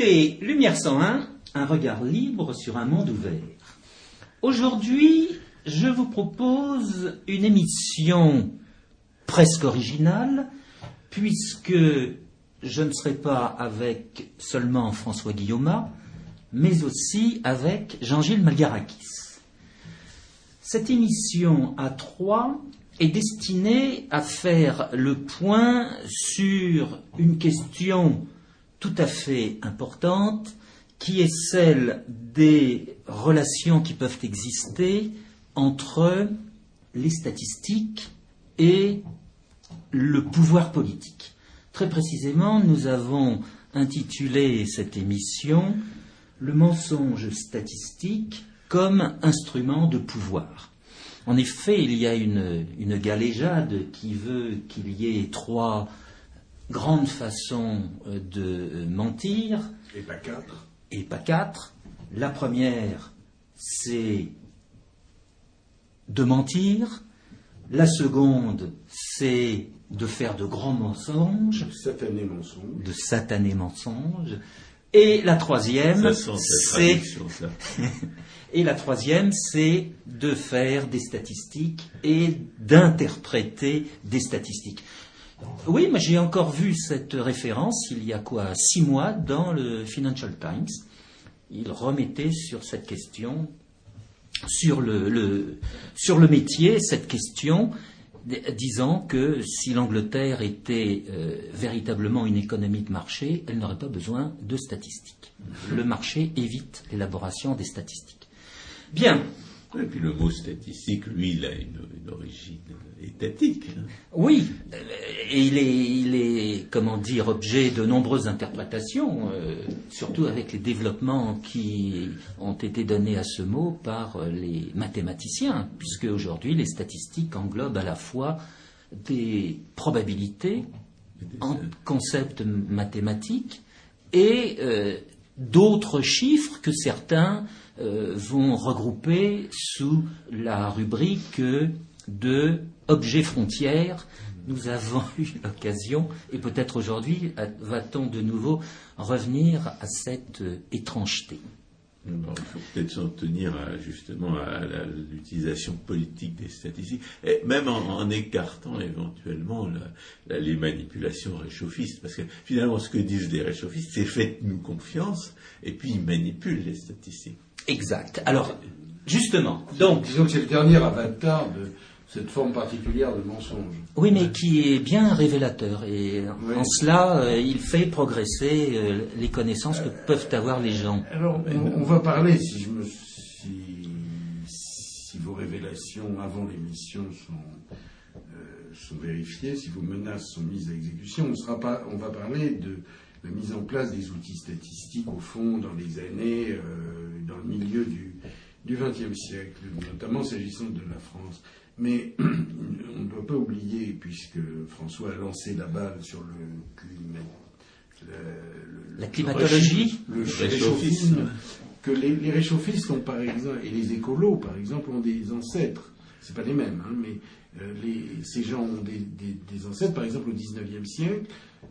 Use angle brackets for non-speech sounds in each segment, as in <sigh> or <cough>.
Lumière 101, un regard libre sur un monde ouvert. Aujourd'hui, je vous propose une émission presque originale, puisque je ne serai pas avec seulement François Guillaume, mais aussi avec Jean-Gilles Malgarakis. Cette émission à trois est destinée à faire le point sur une question tout à fait importante qui est celle des relations qui peuvent exister entre les statistiques et le pouvoir politique. Très précisément, nous avons intitulé cette émission Le mensonge statistique comme instrument de pouvoir. En effet, il y a une, une galéjade qui veut qu'il y ait trois grandes façons de mentir. Et pas quatre. Et pas quatre. La première, c'est de mentir. La seconde, c'est de faire de grands mensonges. De satanés mensonges. De satanés mensonges. Et la troisième, c'est. <laughs> et la troisième, c'est de faire des statistiques et d'interpréter des statistiques. Oui, mais j'ai encore vu cette référence il y a quoi Six mois dans le Financial Times. Il remettait sur cette question, sur le, sur le métier, cette question, disant que si l'Angleterre était euh, véritablement une économie de marché, elle n'aurait pas besoin de statistiques. Le marché évite l'élaboration des statistiques. Bien, et puis le mot statistique, lui, il a une, origine étatique. Hein. Oui, et il est, il est, comment dire, objet de nombreuses interprétations, euh, surtout avec les développements qui ont été donnés à ce mot par les mathématiciens, puisque aujourd'hui les statistiques englobent à la fois des probabilités en concepts mathématiques et euh, d'autres chiffres que certains euh, vont regrouper sous la rubrique de objets frontières. Nous avons <laughs> eu l'occasion, et peut-être aujourd'hui va-t-on de nouveau revenir à cette étrangeté? il faut peut-être s'en tenir justement à, l'utilisation politique des statistiques, même en, écartant éventuellement les manipulations réchauffistes, parce que finalement ce que disent les réchauffistes, c'est faites-nous confiance, et puis ils manipulent les statistiques. Exact. Alors, justement, donc... Disons que c'est le dernier avatar de cette forme particulière de mensonge. Oui, mais qui est bien révélateur. Et en cela, euh, il fait progresser euh, les connaissances que peuvent avoir les gens. Alors, on, va parler, si, je me, si, vos révélations avant l'émission sont, euh, sont vérifiées, si vos menaces sont mises à exécution, on, sera pas, on va parler de la mise en place des outils statistiques, au fond, dans les années, euh, dans le milieu du XXe siècle, notamment s'agissant de la France. Mais <clears throat> on ne doit pas oublier, puisque François a lancé la balle sur le climat, la climatologie, le, réchauffisme, que les, réchauffistes ont par exemple, et les écolos par exemple, ont des ancêtres. C'est pas les mêmes, hein, mais euh, ces gens ont des, des, ancêtres. Par exemple, au XIXe siècle,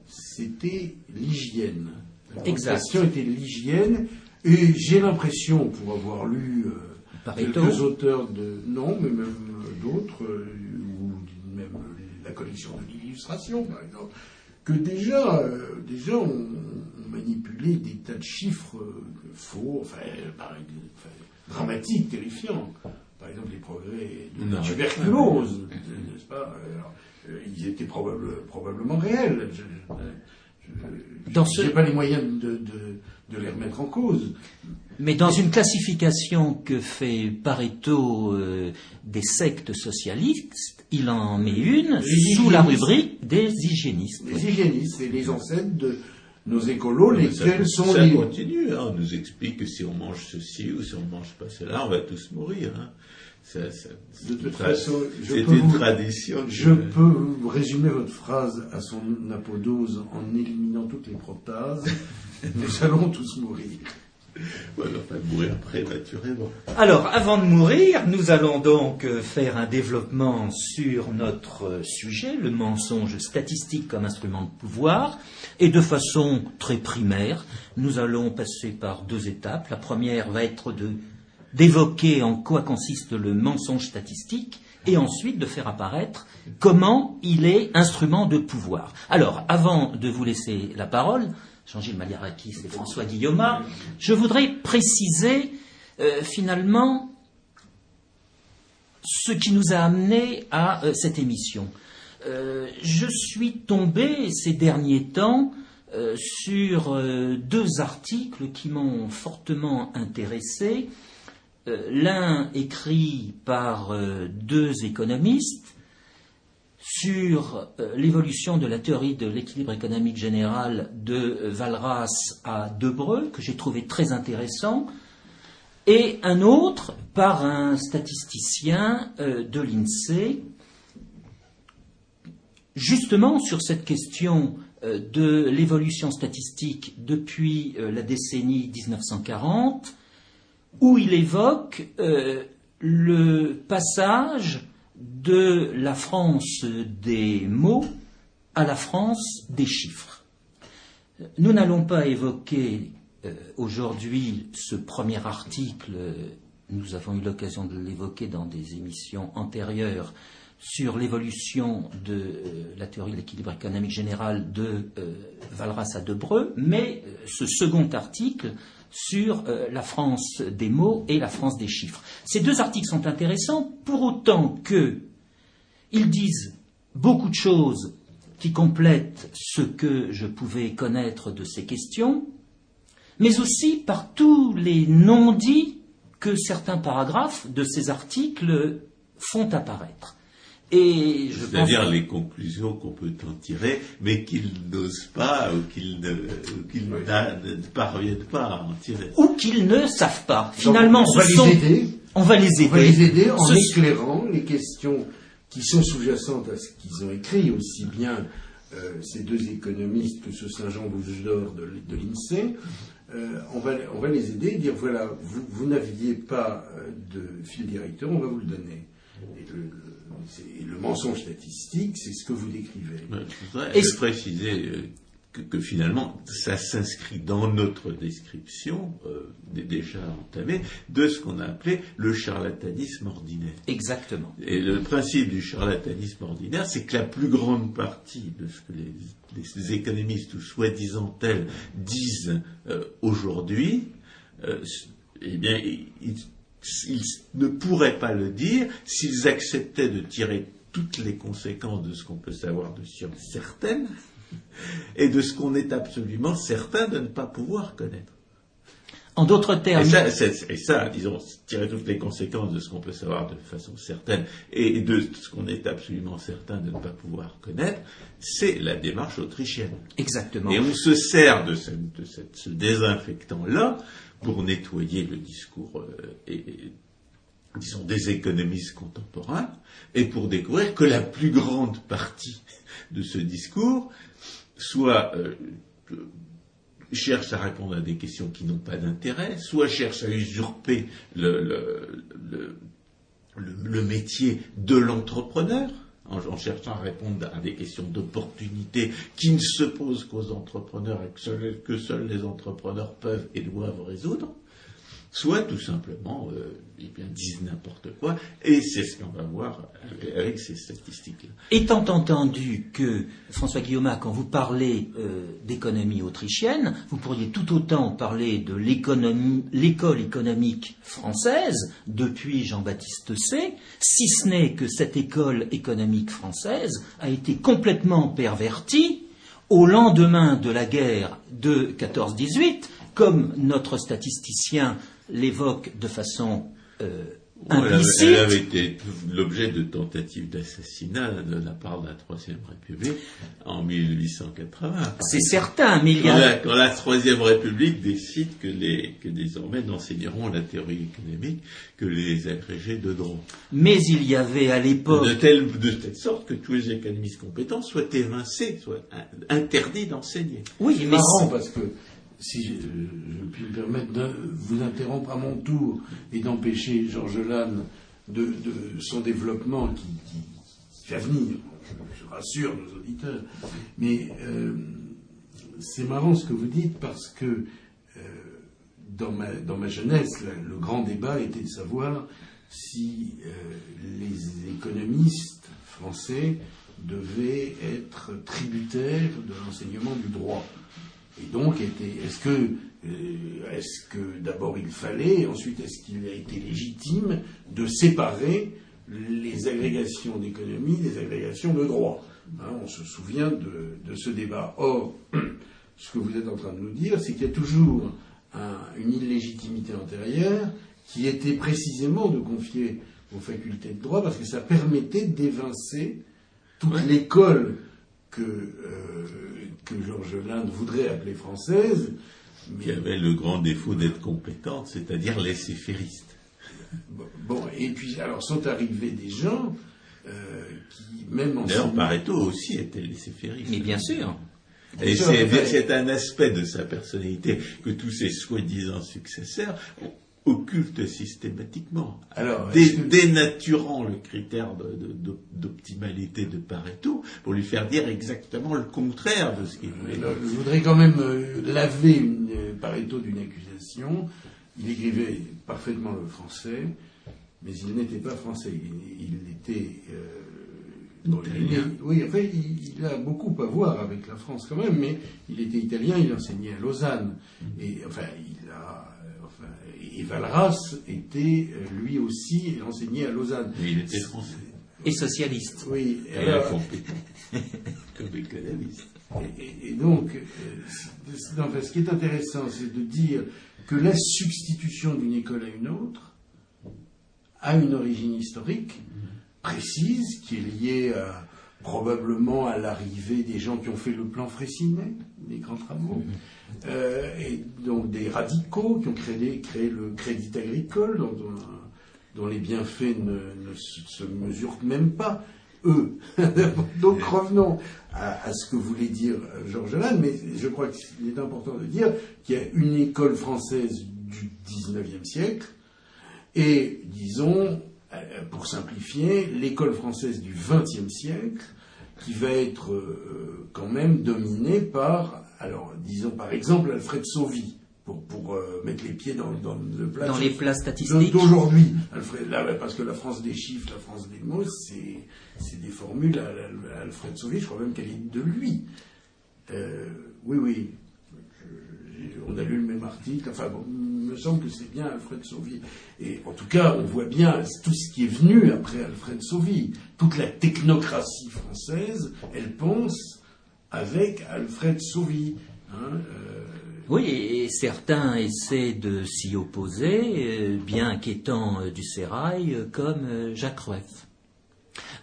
c'était l'hygiène. La question était l'hygiène. Et j'ai l'impression, pour avoir lu euh, quelques auteurs de. Non, mais même euh, d'autres, euh, ou même la collection de l'illustration, par exemple, que déjà, déjà on, manipulait des tas de chiffres faux, enfin, dramatiques, terrifiants. Par exemple, les progrès de la tuberculose, n'est-ce pas? Euh, ils étaient probablement réels. Je n'ai pas les moyens de, les remettre en cause. Mais dans une classification que fait Pareto euh, des sectes socialistes, il en met une sous la rubrique des hygiénistes. Les hygiénistes, c'est les ancêtres de nos écolos, lesquels sont ça les... continue, hein. on nous explique que si on mange ceci ou si on ne mange pas cela, on va tous mourir. Hein de toute façon, c'est une tradition. Je peux résumer votre phrase à son apodose en éliminant toutes les protases. <laughs> Nous allons tous mourir. Voilà, enfin, mourir prématurément. Alors, avant de mourir, nous allons donc euh, faire un développement sur notre euh, sujet, le mensonge statistique comme instrument de pouvoir, et de façon très primaire, nous allons passer par deux étapes. La première va être de d'évoquer en quoi consiste le mensonge statistique, et ensuite de faire apparaître comment il est instrument de pouvoir. Alors, avant de vous laisser la parole, Jean-Gilles Maliarakis et François Guillaume, je voudrais préciser euh, finalement ce qui nous a amené à euh, cette émission. Euh, je suis tombé ces derniers temps sur deux articles qui m'ont fortement intéressé. L'un écrit par deux économistes, sur euh, l'évolution de la théorie de l'équilibre économique général de euh, Valras à Debreu, que j'ai trouvé très intéressant, et un autre par un statisticien euh, de l'INSEE, justement sur cette question de l'évolution statistique depuis la décennie 1940, où il évoque le passage de la France des mots à la France des chiffres. Nous n'allons pas évoquer euh, aujourd'hui ce premier article, nous avons eu l'occasion de l'évoquer dans des émissions antérieures sur l'évolution de euh, la théorie de l'équilibre économique général de euh, Valras à Debreu, mais ce second article sur euh, la France des mots et la France des chiffres. Ces deux articles sont intéressants pour autant qu'ils disent beaucoup de choses qui complètent ce que je pouvais connaître de ces questions, mais aussi par tous les non-dits que certains paragraphes de ces articles font apparaître. C'est-à-dire les conclusions qu'on peut en tirer, mais qu'ils n'osent pas ou qu'ils ne, parviennent pas à en tirer. Ou qu'ils ne savent pas. Finalement, on, va les aider. on va les aider. On va les aider en éclairant les questions qui sont sous-jacentes à ce qu'ils ont écrit, aussi bien euh, ces deux économistes que ce Saint-Jean Bouche-d'Or de, de l'INSEE. Euh, on, va, on va les aider et dire voilà, vous, vous n'aviez pas euh, de fil directeur, on va vous le donner. Et le, le mensonge statistique, c'est ce que vous décrivez. je voudrais préciser euh, que, finalement, ça s'inscrit dans notre description, euh, déjà entamée, de ce qu'on a appelé le charlatanisme ordinaire. Exactement. Et le principe du charlatanisme ordinaire, c'est que la plus grande partie de ce que les, économistes, ou soi-disant tels, disent euh, aujourd'hui, eh bien, ils, ils ne pourraient pas le dire s'ils acceptaient de tirer toutes les conséquences de ce qu'on peut savoir de sciences certaines <laughs> et de ce qu'on est absolument certain de ne pas pouvoir connaître. En d'autres termes. Et ça, disons, tirer toutes les conséquences de ce qu'on peut savoir de façon certaine et de ce qu'on est absolument certain de ne pas pouvoir connaître, c'est la démarche autrichienne. Exactement. Et on se sert de, ce désinfectant-là pour nettoyer le discours euh, disons, des économistes contemporains et pour découvrir que la plus grande partie de ce discours soit euh, cherche à répondre à des questions qui n'ont pas d'intérêt, soit cherche à usurper le métier de l'entrepreneur, en, cherchant à répondre à des questions d'opportunité qui ne se posent qu'aux entrepreneurs et que seuls les entrepreneurs peuvent et doivent résoudre soit tout simplement euh, eh disent n'importe quoi, et c'est ce qu'on va voir avec ces statistiques-là. Étant entendu que, François Guillaume, quand vous parlez euh, d'économie autrichienne, vous pourriez tout autant parler de l'école économique française depuis Jean-Baptiste C, si ce n'est que cette école économique française a été complètement pervertie au lendemain de la guerre de 14-18, comme notre statisticien l'évoque de façon euh, implicite. Elle avait, été l'objet de tentatives d'assassinat de la part de la Troisième République en 1880. C'est certain, mais il y a... Quand la, Troisième République décide que, les, que désormais n'enseigneront la théorie économique que les agrégés de droit. Mais il y avait à l'époque... De telle, de telle sorte que tous les économistes compétents soient évincés, soient interdits d'enseigner. Oui, mais... C'est marrant parce que si je, je puis me permettre de vous interrompre à mon tour et d'empêcher Georges Lannes de, son développement qui, qui, va venir, je, rassure nos auditeurs, mais euh, c'est marrant ce que vous dites parce que euh, dans, ma, jeunesse, le grand débat était de savoir si euh, les économistes français devaient être tributaires de l'enseignement du droit. Et donc, était, est-ce que, euh, est-ce que d'abord il fallait, ensuite est-ce qu'il a été légitime de séparer les agrégations d'économie des agrégations de droit? Hein, On se souvient de, de, ce débat. Or, <clears throat> ce que vous êtes en train de nous dire, c'est qu'il y a toujours un, une illégitimité antérieure qui était précisément de confier aux facultés de droit parce que ça permettait d'évincer toute ouais. l'école que, euh, que Georges Linde voudrait appeler française. Mais... Qui avait le grand défaut d'être compétente, c'est-à-dire laisser-fériste. Bon, et puis alors sont arrivés des gens euh, qui, même en. D'ailleurs, Pareto aussi était laissé-fériste. Mais bien sûr. Et c'est un aspect de sa personnalité que tous ses soi-disant successeurs occulte systématiquement, Alors, dé, dénaturant le critère d'optimalité de, de, de, Pareto pour lui faire dire exactement le contraire de ce qu'il voulait. Alors, je voudrais quand même euh, laver une, euh, Pareto d'une accusation. Il écrivait parfaitement le français, mais il n'était pas français. Il, il était euh, il, oui, enfin, il, il, a beaucoup à voir avec la France quand même, mais il était italien, il enseignait à Lausanne. Et enfin, il a et Valras était lui aussi enseigné à Lausanne. Mais il était français. Et socialiste. Oui. Et alors, <laughs> comme économiste. Et, et, donc, euh, enfin, ce qui est intéressant, c'est de dire que la substitution d'une école à une autre a une origine historique précise qui est liée à, probablement à l'arrivée des gens qui ont fait le plan Fraissinet, les grands travaux. Mmh euh, et donc des radicaux qui ont créé, créé le crédit agricole, dont, dont, dont les bienfaits ne, ne, se mesurent même pas, eux. <laughs> donc revenons à, à, ce que voulait dire Georges Lannes, mais je crois qu'il est important de dire qu'il y a une école française du XIXe siècle et, disons, euh, pour simplifier, l'école française du XXe siècle qui va être euh, quand même dominée par alors, disons par exemple Alfred Sauvy, pour, pour euh, mettre les pieds dans, dans le plat. Dans les plats statistiques. D'aujourd'hui. Là, parce que la France des chiffres, la France des mots, c'est des formules à, à, Alfred Sauvy, je crois même qu'elle est de lui. Euh, oui, oui. On a lu le même article. Enfin, bon, il me semble que c'est bien Alfred Sauvy. Et en tout cas, on voit bien tout ce qui est venu après Alfred Sauvy. Toute la technocratie française, elle pense avec Alfred Sauvy. Hein, euh... Oui, et certains essaient de s'y opposer, euh, bien qu'étant euh, du sérail, comme Jacques Rueff.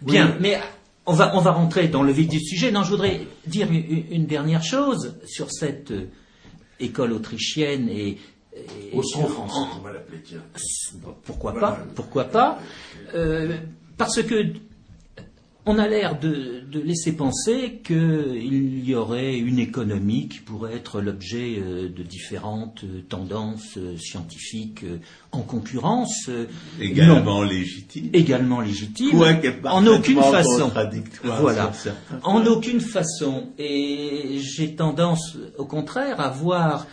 Bien, oui. mais on va, on va rentrer dans le vif du sujet. Non, je voudrais dire une, une dernière chose sur cette école autrichienne et. et Austro-français, on va l'appeler, tiens. Pourquoi voilà. pas Pourquoi pas Parce que on a l'air de, de, laisser penser qu'il y aurait une économie qui pourrait être l'objet euh, de différentes euh, tendances euh, scientifiques en concurrence. Également légitimes. Également légitimes. en aucune façon. Voilà. En aucune façon. Et j'ai tendance, au contraire, à voir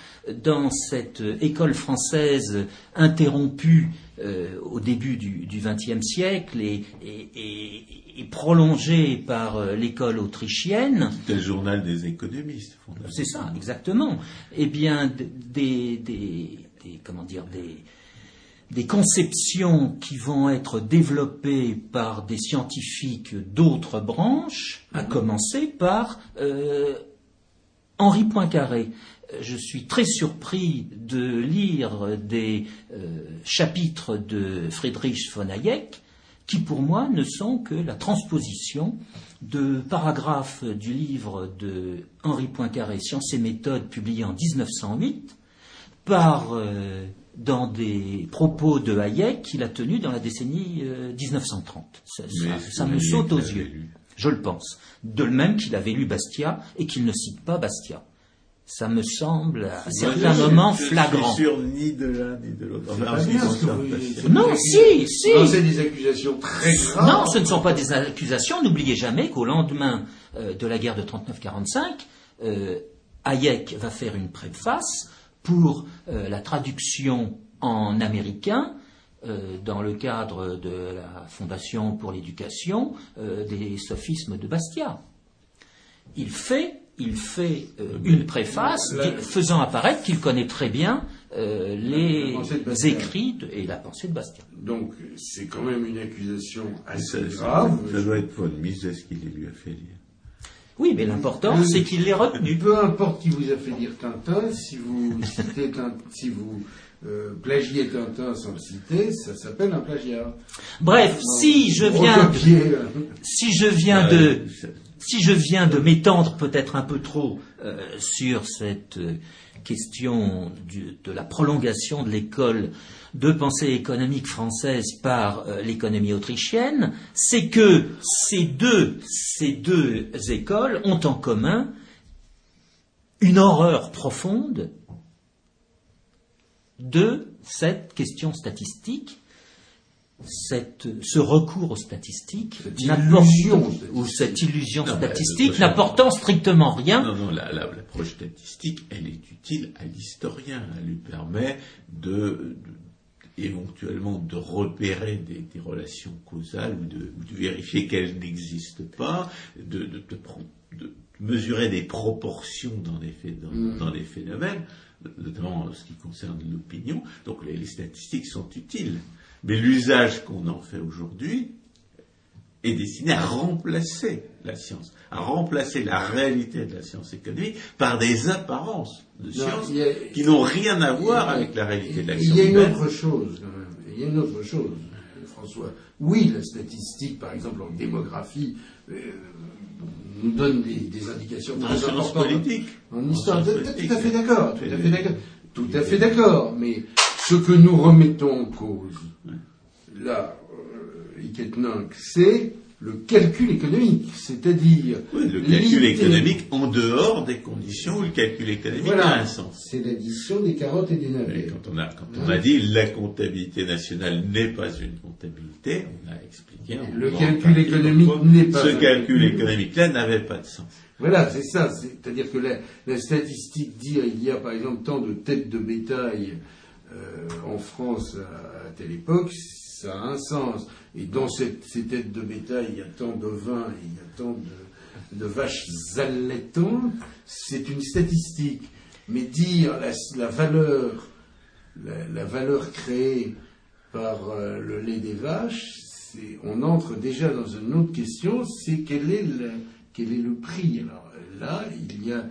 dans cette école française interrompue euh, au début du XXe siècle et, et, et, et, prolongée par euh, l'école autrichienne. C'était le journal des économistes. C'est ça, exactement. Eh bien, des, des, des comment dire, des, des conceptions qui vont être développées par des scientifiques d'autres branches, à commencer par euh, Henri Poincaré. Je suis très surpris de lire des euh, chapitres de Friedrich von Hayek qui, pour moi, ne sont que la transposition de paragraphes du livre de Henri Poincaré, Sciences et méthodes, publié en 1908, par, euh, dans des propos de Hayek qu'il a tenus dans la décennie euh, 1930. Ça, ça, ça me saute aux yeux. Je le pense. De même qu'il avait lu Bastia et qu'il ne cite pas Bastia. Ça me semble à certains je- moments je flagrant. suis sûr ni de l'un ni de l'autre. Enfin, Pascal. dites. Non, si, si. Non, c'est des accusations très graves. Non, ce ne sont pas des accusations. N'oubliez jamais qu'au lendemain euh, de la guerre de 39-45, euh, Hayek va faire une préface pour euh, la traduction en américain euh, dans le cadre de la Fondation pour l'éducation euh, des sophismes de Bastia. Il fait, il fait euh, une préface La- faisant apparaître qu'il connaît très bien euh, les écrits de- et la pensée de Bastia. Donc, c'est quand même une accusation assez ça- grave. ça doit être von Mises qui les lui a fait lire? Oui, mais l'important, Oui. c'est qu'il l'ait retenu. Peu importe qui vous a fait lire Tintin, si vous citez Tin- si vous euh, plagiez Tintin sans le citer, ça s'appelle un plagiat. Bref, si je viens, si je viens Ouais, de, si je viens de m'étendre peut-être un peu trop euh, sur cette euh, question de la prolongation de l'école de pensée économique française par euh, l'économie autrichienne, c'est que ces deux, ces deux écoles ont en commun une horreur profonde de cette question statistique, cette, ce recours aux statistiques, ou cette illusion Non, statistique le- n'apportant strictement rien. Non, non, la- la- l'approche statistique, elle est utile à l'historien. Elle lui permet de, de- éventuellement de repérer des, des relations causales ou de, vérifier qu'elles n'existent pas, de, de- mesurer des proportions dans les, dans, Mm. dans les phénomènes, notamment en ce qui concerne l'opinion. Donc les, les statistiques sont utiles. Mais l'usage qu'on en fait aujourd'hui, est destiné à remplacer la science, à remplacer la réalité de la science économique par des apparences de science a- qui n'ont rien à voir avec la réalité de l'action Il y a une humaine. autre chose, quand même. Il y a une autre chose, François. Oui, la statistique, par exemple, en démographie, euh, nous donne des, des indications très importantes. En En histoire, tout, politiques. tout à fait d'accord, tout à fait d'accord, tout à fait d'accord. Mais ce que nous remettons en cause, là, euh, c'est le calcul économique, c'est-à-dire Oui, le calcul économique en dehors des conditions où le calcul économique a un sens. c'est l'addition des carottes et des Et navets. quand on a, quand on a dit la comptabilité nationale n'est pas une comptabilité, on a expliqué. en Le calcul économique n'est pas Ce un calcul économique-là n'avait pas de sens. Voilà, c'est ça. C'est-à-dire que la, la statistique dire il y a par exemple tant de têtes de bétail en France à, telle époque, ça a un sens. Et dans ces têtes de bétail, il y a tant de vin et il y a tant de, vaches allaitantes, c'est une statistique. Mais dire la, valeur, la, valeur créée par euh, le lait des vaches, on entre déjà dans une autre question, c'est quel est le, quel est le prix? Alors euh, là, il y a euh,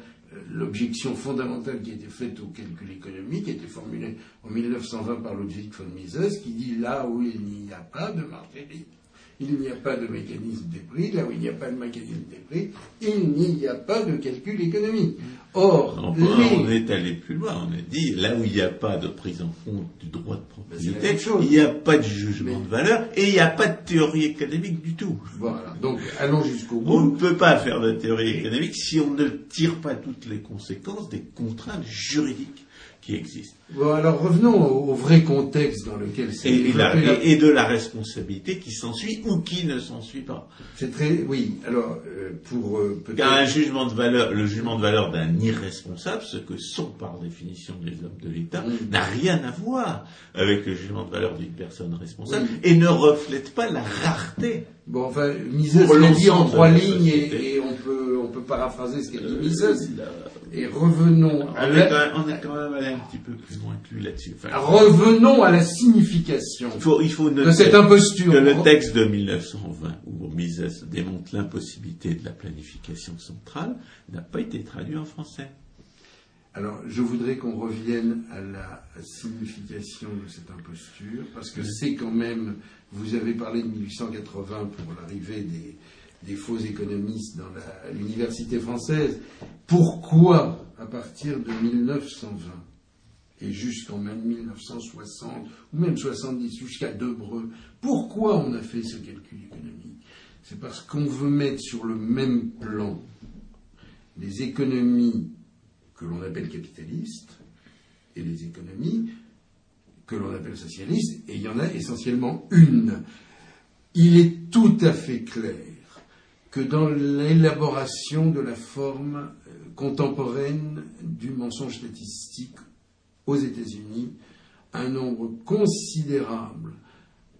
l'objection fondamentale qui a été faite au calcul économique, été formulée en 1920 par Ludwig von Mises, qui dit là où il n'y a pas de marché il n'y a pas de mécanisme des prix, là où il n'y a pas de mécanisme des prix, il n'y a pas de calcul économique. Or, les- on est allé plus loin. On a dit là où il n'y a pas de prise en compte du droit de propriété, il n'y a pas de jugement Mais- de valeur et il n'y a pas de théorie économique du tout. Voilà. Donc, allons jusqu'au On bout. ne peut pas faire de théorie économique si on ne tire pas toutes les conséquences des contraintes juridiques qui. Bon, alors revenons au, au vrai contexte dans lequel c'est Et, et la- développé la- et- et de la responsabilité qui s'ensuit ou qui ne s'ensuit pas. C'est très, oui. Alors, euh, pour euh, Car un jugement de valeur, le jugement de valeur d'un irresponsable, ce que sont par définition les hommes de l'État, Mm. n'a rien à voir avec le jugement de valeur d'une personne responsable Oui. et ne reflète pas la rareté. Bon, enfin, Mises l'a dit en trois lignes et, on peut on peut paraphraser ce qu'a dit Euh, Mises. Et revenons on, à la, on est quand même allé un petit peu plus loin que lui là-dessus. Enfin, revenons à la signification il faut, il faut de cette imposture. que le texte de 1920, où Mises démontre l'impossibilité de la planification centrale, n'a pas été traduit en français. Alors, je voudrais qu'on revienne à la signification de cette imposture, parce que c'est quand même, vous avez parlé de 1880 pour l'arrivée des, faux économistes dans l'université française. Pourquoi, à partir de 1920 et jusqu'en même 1960, ou même 70, jusqu'à Debreu, pourquoi on a fait ce calcul économique? C'est parce qu'on veut mettre sur le même plan les économies que l'on appelle capitalistes et les économies que l'on appelle socialistes, et il y en a essentiellement une. Il est tout à fait clair que dans l'élaboration de la forme euh, contemporaine du mensonge statistique aux États-Unis, un nombre considérable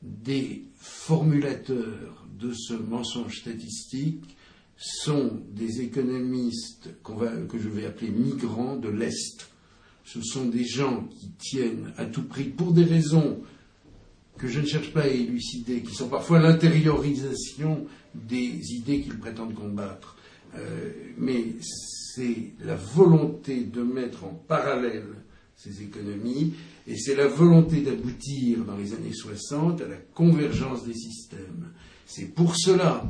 des formulateurs de ce mensonge statistique sont des économistes que je vais appeler migrants de l'Est. Ce sont des gens qui tiennent à tout prix, pour des raisons que je ne cherche pas à élucider, qui sont parfois l'intériorisation des idées qu'ils prétendent combattre. Euh, mais c'est la volonté de mettre en parallèle ces économies et c'est la volonté d'aboutir dans les années 60 à la convergence des systèmes. C'est pour cela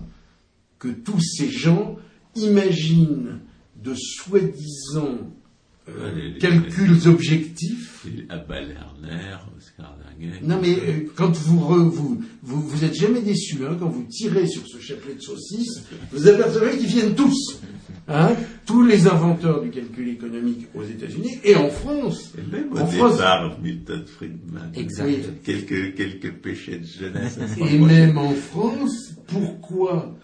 que tous ces gens imaginent de soi-disant euh, calculs objectifs. Non, mais euh, quand vous, vous, vous, vous, êtes jamais déçu, hein, quand vous tirez sur ce chapelet de saucisses, vous apercevez qu'ils viennent tous. Hein, tous les inventeurs du calcul économique aux États-Unis et en France. Et même en France, départ, Milton Friedman. Exact. Quelques, quelques péchés de jeunesse. Et même en France, pourquoi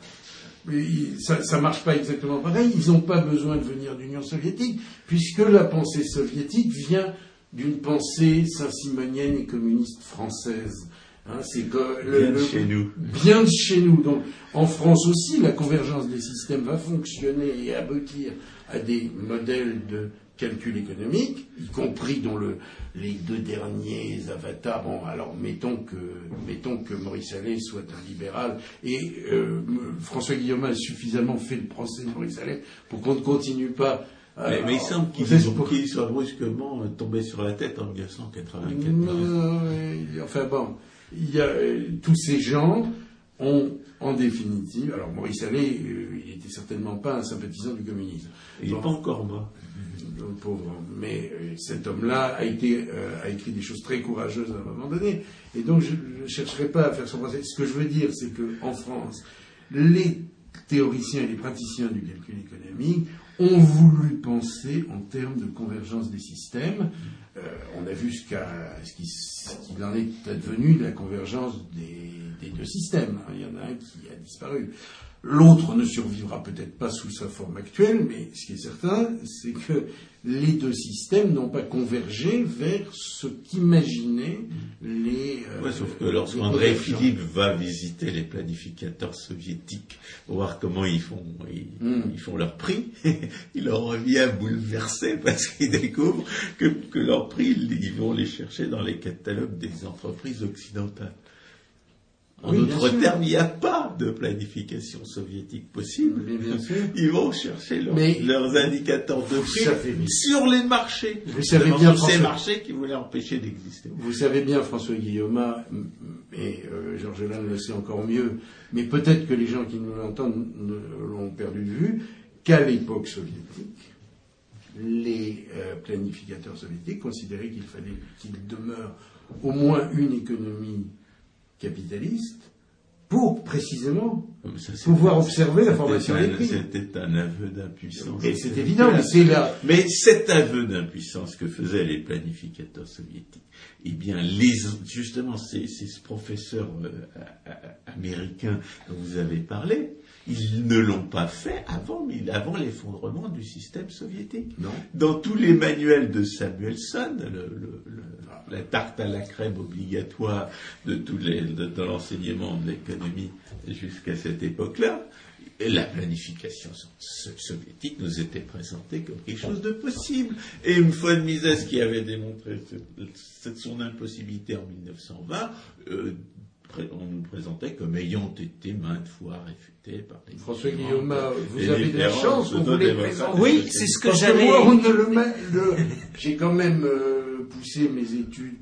ça ne marche pas exactement pareil. Ils n'ont pas besoin de venir d'Union soviétique, puisque la pensée soviétique vient d'une pensée saint-simonienne et communiste française. Hein, c'est bien de chez nous. Bien de chez nous. Donc, en France aussi, la convergence des systèmes va fonctionner et aboutir à des modèles de calcul économique, y compris dans le, les deux derniers avatars. Bon, alors mettons que, mettons que Maurice Allais soit un libéral et euh, François Guillaume a suffisamment fait le procès de Maurice Allais pour qu'on ne continue pas mais, il semble qu'il soit brusquement euh, tombé sur la tête en 1984. enfin bon, il y a, euh, tous ces gens ont, en définitive, alors Maurice Allais, euh, il n'était certainement pas un sympathisant du communisme. Il n'est pas encore mort. Pauvre. Mais cet homme-là a, été, a écrit des choses très courageuses à un moment donné. Et donc, je ne chercherai pas à faire son procès. Ce que je veux dire, c'est qu'en France, les théoriciens et les praticiens du calcul économique ont voulu penser en termes de convergence des systèmes. Euh, on a vu ce qu'il en est advenu de la convergence des, deux systèmes. Il y en a un qui a disparu. L'autre ne survivra peut-être pas sous sa forme actuelle, mais ce qui est certain, c'est que les deux systèmes n'ont pas convergé vers ce qu'imaginaient les. Euh, sauf que lorsqu'André Philippe va visiter les planificateurs soviétiques pour voir comment ils font, ils, hmm. font leur prix, <laughs> il en revient bouleversé parce qu'il découvre que, que leurs prix, ils vont les chercher dans les catalogues des entreprises occidentales. En d'autres termes, il n'y a pas de planification soviétique possible. Ils vont chercher leurs indicateurs de prix sur les marchés. Vous savez bien, ces marchés qui voulaient empêcher d'exister. Vous savez bien, François Guillaume, et euh, Georges Lannes le sait encore mieux, mais peut-être que les gens qui nous l'entendent l'ont perdu de vue, qu'à l'époque soviétique, les euh, planificateurs soviétiques considéraient qu'il fallait qu'il demeure au moins une économie capitaliste pour précisément pouvoir observer la formation des prix. C'était un aveu d'impuissance. Et c'est évident, mais c'est là. Mais cet aveu d'impuissance que faisaient les planificateurs soviétiques, eh bien, les, justement, ces, ces professeurs euh, américains dont vous avez parlé, ils ne l'ont pas fait avant, avant l'effondrement du système soviétique. Non. Dans tous les manuels de Samuelson, le, la tarte à la crème obligatoire de, tous l'enseignement de l'économie jusqu'à cette époque-là, la planification soviétique nous était présentée comme quelque chose de possible. Et une fois de Mises qui avait démontré son impossibilité en 1920, euh, on nous présentait comme ayant été maintes fois réfutés par les François Guillaume, vous avez de la chance, vous voulez présenter. Oui, c'est ce que j'allais. J'ai quand même euh, poussé mes études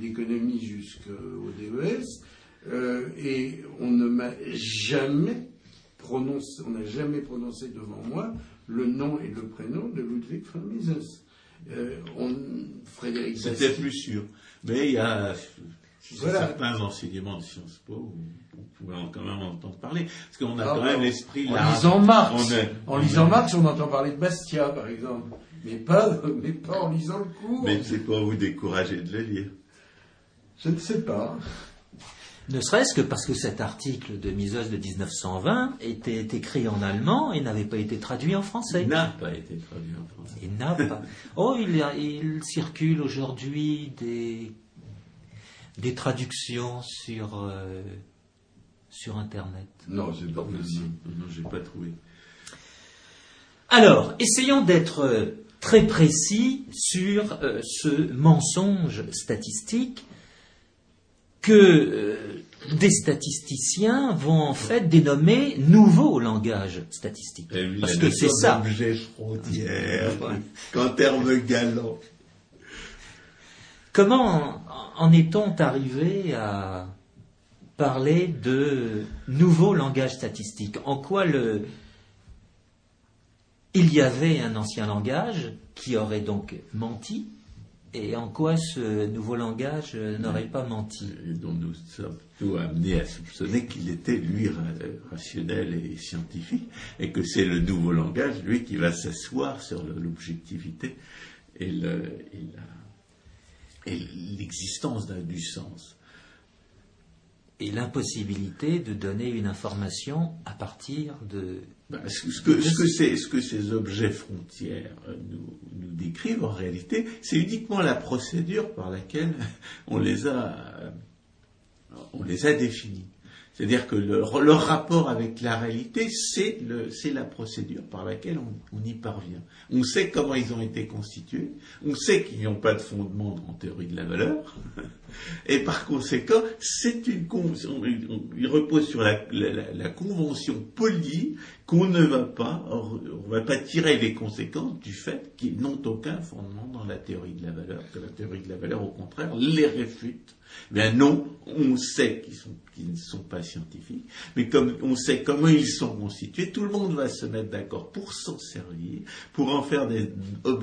d'économie jusqu'au DES, euh, et on ne m'a jamais prononcé, on n'a jamais prononcé devant moi le nom et le prénom de Ludwig von Mises. Euh, Frédéric C'était plus sûr. Mais il y a certains enseignements de Sciences Po, on pouvait quand même entendre parler. Parce qu'on a ah quand même l'esprit là. En lisant Marx, en lisant Marx, on entend parler de Bastia, par exemple. mais pas, <laughs> mais pas en lisant le cours. Mais c'est pour vous décourager de le lire. Je ne sais pas. Ne serait-ce que parce que cet article de Mises de 1920 était écrit en allemand et n'avait pas été traduit en français. Il n'a pas été traduit en français. Il n'a pas. Oh, il, il circule aujourd'hui des, des traductions sur, euh, sur Internet. Non, c'est pas. Non, j'ai pas trouvé. Alors, essayons d'être très précis sur euh, ce mensonge statistique que euh, des statisticiens vont en fait dénommer nouveau langage statistique. Lui, Parce que c'est ça. frontière, <laughs> qu'en termes galants. Comment en est-on arrivé à parler de nouveau langage statistique En quoi il y avait un ancien langage qui aurait donc menti? Et en quoi ce nouveau langage n'aurait pas menti? Et dont nous sommes plutôt amenés à soupçonner qu'il était, lui, ra- rationnel et scientifique, et que c'est le nouveau langage, lui, qui va s'asseoir sur l'objectivité et et la- et l'existence du sens. et l'impossibilité de donner une information à partir de... Ben, ce, que, ce, que ces, objets frontières nous, nous décrivent, en réalité, c'est uniquement la procédure par laquelle on les a, euh, on les a définis. C'est-à-dire que leur, leur rapport avec la réalité, c'est le- la procédure par laquelle on, y parvient. On sait comment ils ont été constitués, on sait qu'ils n'ont pas de fondement en théorie de la valeur, <laughs> et par conséquent, c'est une con- on- on- il repose sur la convention polie qu'on ne va pas, on va pas tirer les conséquences du fait qu'ils n'ont aucun fondement dans la théorie de la valeur, que la théorie de la valeur, au contraire, les réfute. Bien non, on sait qu'ils ne sont pas scientifiques, mais comme on sait comment ils sont constitués, tout le monde va se mettre d'accord pour s'en servir, pour en faire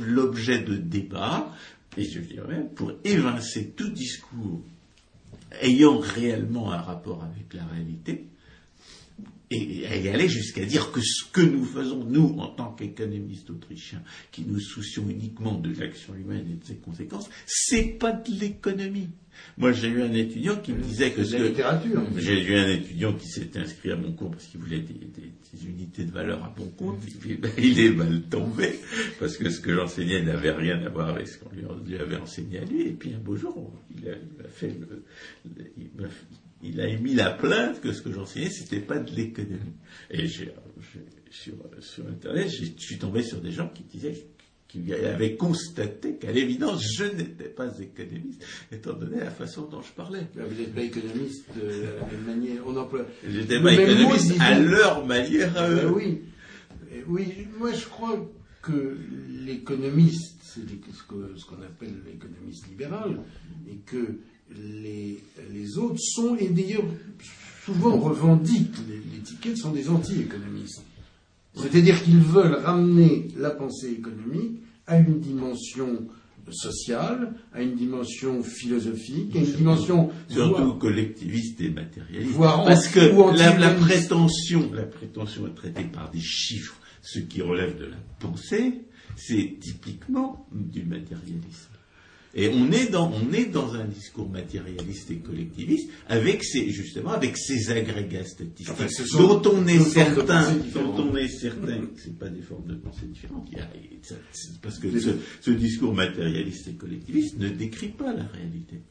l'objet de débats, et je dirais même pour évincer tout discours ayant réellement un rapport avec la réalité, et y aller jusqu'à dire que ce que nous faisons, nous, en tant qu'économistes autrichiens, qui nous soucions uniquement de l'action humaine et de ses conséquences, c'est pas de l'économie. Moi, j'ai eu un étudiant qui me disait que C'est ce de la littérature. j'ai eu un étudiant qui s'est inscrit à mon cours parce qu'il voulait des, des- des unités de valeur à bon compte. Et ben, il est mal tombé parce que ce que j'enseignais n'avait rien à voir avec ce qu'on lui, avait enseigné à lui. Et puis un beau jour, il a, il a fait le, le- il, m'a- il a émis la plainte que ce que j'enseignais c'était pas de l'économie. Et j'ai, sur, sur internet, je suis tombé sur des gens qui disaient qui avaient constaté qu'à l'évidence, je n'étais pas économiste, étant donné la façon dont je parlais. Là, Vous n'êtes pas économiste de la même manière. On emploie. J'étais pas mot, économiste à leur manière à Ben eux. oui. Eh Oui, moi je crois que l'économiste, c'est les- ce que- ce qu'on appelle l'économiste libéral, et que les, les autres sont, et d'ailleurs souvent revendiquent l'étiquette, sont des anti-économistes. C'est-à-dire qu'ils veulent ramener la pensée économique à une dimension sociale, à une dimension philosophique, à une dimension Surtout voire- collectiviste et matérialiste. Voire Parce que la, la prétention, la prétention est traitée par des chiffres, ce qui relève de la pensée, c'est typiquement du matérialisme. Et on est dans, on est dans un discours matérialiste et collectiviste avec ces, justement, avec ces agrégats statistiques Enfin, ce sont dont on est certain, dont on est certain que c'est pas des formes de pensée différentes. Il y a- ça- c'est parce que ce, discours matérialiste et collectiviste ne décrit pas la réalité.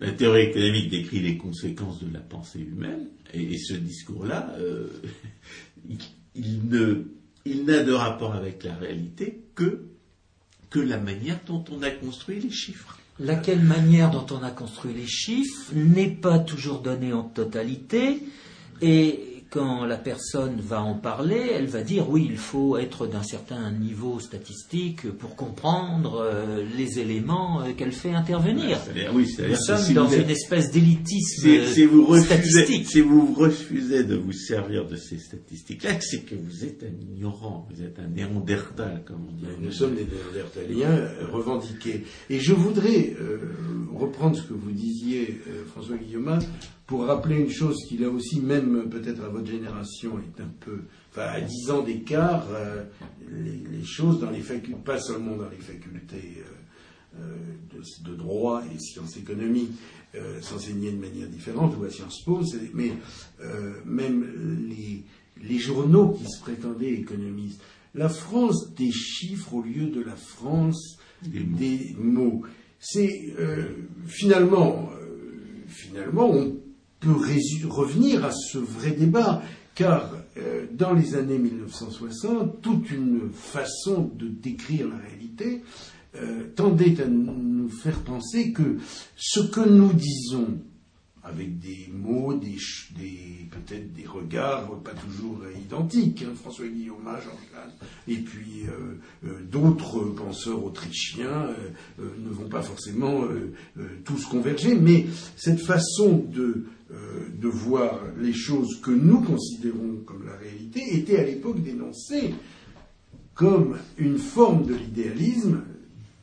La théorie économique décrit les conséquences de la pensée humaine, et, et ce discours-là, euh, <laughs> il, il ne, il n'a de rapport avec la réalité que, que la manière dont on a construit les chiffres. Laquelle manière dont on a construit les chiffres n'est pas toujours donnée en totalité et quand la personne va en parler, elle va dire oui, il faut être d'un certain niveau statistique pour comprendre euh, les éléments euh, qu'elle fait intervenir. Oui, Nous sommes si dans êtes- une espèce d'élitisme Si, si vous refusez, statistique. si vous refusez de vous servir de ces statistiques-là, c'est que vous êtes un ignorant, vous êtes un néandertal, comme on dit. Nous sommes des néandertaliens euh, revendiqués. Et je voudrais euh, reprendre ce que vous disiez, euh, François Guillaume, pour rappeler une chose qui là aussi, même peut-être à votre génération, est un peu, enfin à 10 ans d'écart, euh, les, choses dans les facultés, pas seulement dans les facultés euh, euh, de, droit et sciences économiques, s'enseignaient de manière différente, ou à Sciences Po, mais même les, les journaux qui se prétendaient économistes. La France des chiffres au lieu de la France des mots. C'est finalement, finalement, on peut revenir à ce vrai débat, car euh, dans les années 1960, toute une façon de décrire la réalité euh, tendait à nous faire penser que ce que nous disons avec des mots, des, peut-être des regards pas toujours identiques. Hein, François Guillaume, Jean et puis euh, d'autres penseurs autrichiens ne vont pas forcément tous converger, mais cette façon de, de voir les choses que nous considérons comme la réalité était à l'époque dénoncée comme une forme de l'idéalisme.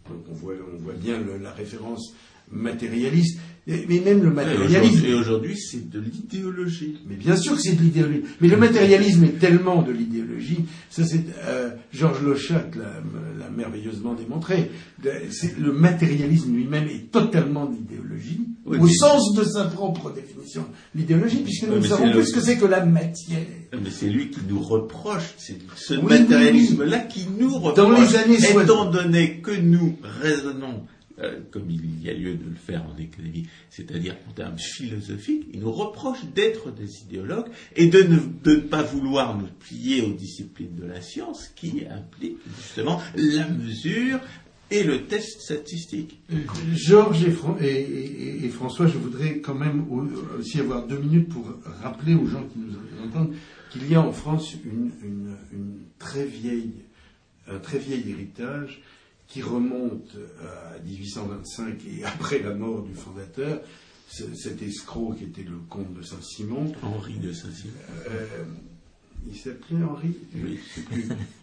on voit, on voit bien la référence matérialiste. Mais même le matérialisme. Et aujourd'hui, c'est de l'idéologie. Mais bien sûr que c'est de l'idéologie. Mais le matérialisme est tellement de l'idéologie. Ça, c'est euh, Georges Lochac l'a merveilleusement démontré. Le matérialisme lui-même est totalement d'idéologie, au sens de sa propre définition. L'idéologie, puisque nous savons plus ce que c'est que la matière. Mais c'est lui qui nous reproche, c'est ce matérialisme-là qui nous reproche. Dans les années Étant donné que nous raisonnons euh, comme il y a lieu de le faire en économie, c'est-à-dire en termes philosophiques, il nous reproche d'être des idéologues et de ne, pas vouloir nous plier aux disciplines de la science qui impliquent justement la mesure et le test statistique. Georges et, François, je voudrais quand même aussi avoir deux minutes pour rappeler aux gens qui nous entendent qu'il y a en France une, très vieille, un très vieil héritage qui remonte à 1825 et <laughs> après la mort du fondateur, cet escroc qui était le comte de Saint-Simon. Henri de Saint-Simon. Euh, il s'appelait Henri? <laughs> Oui,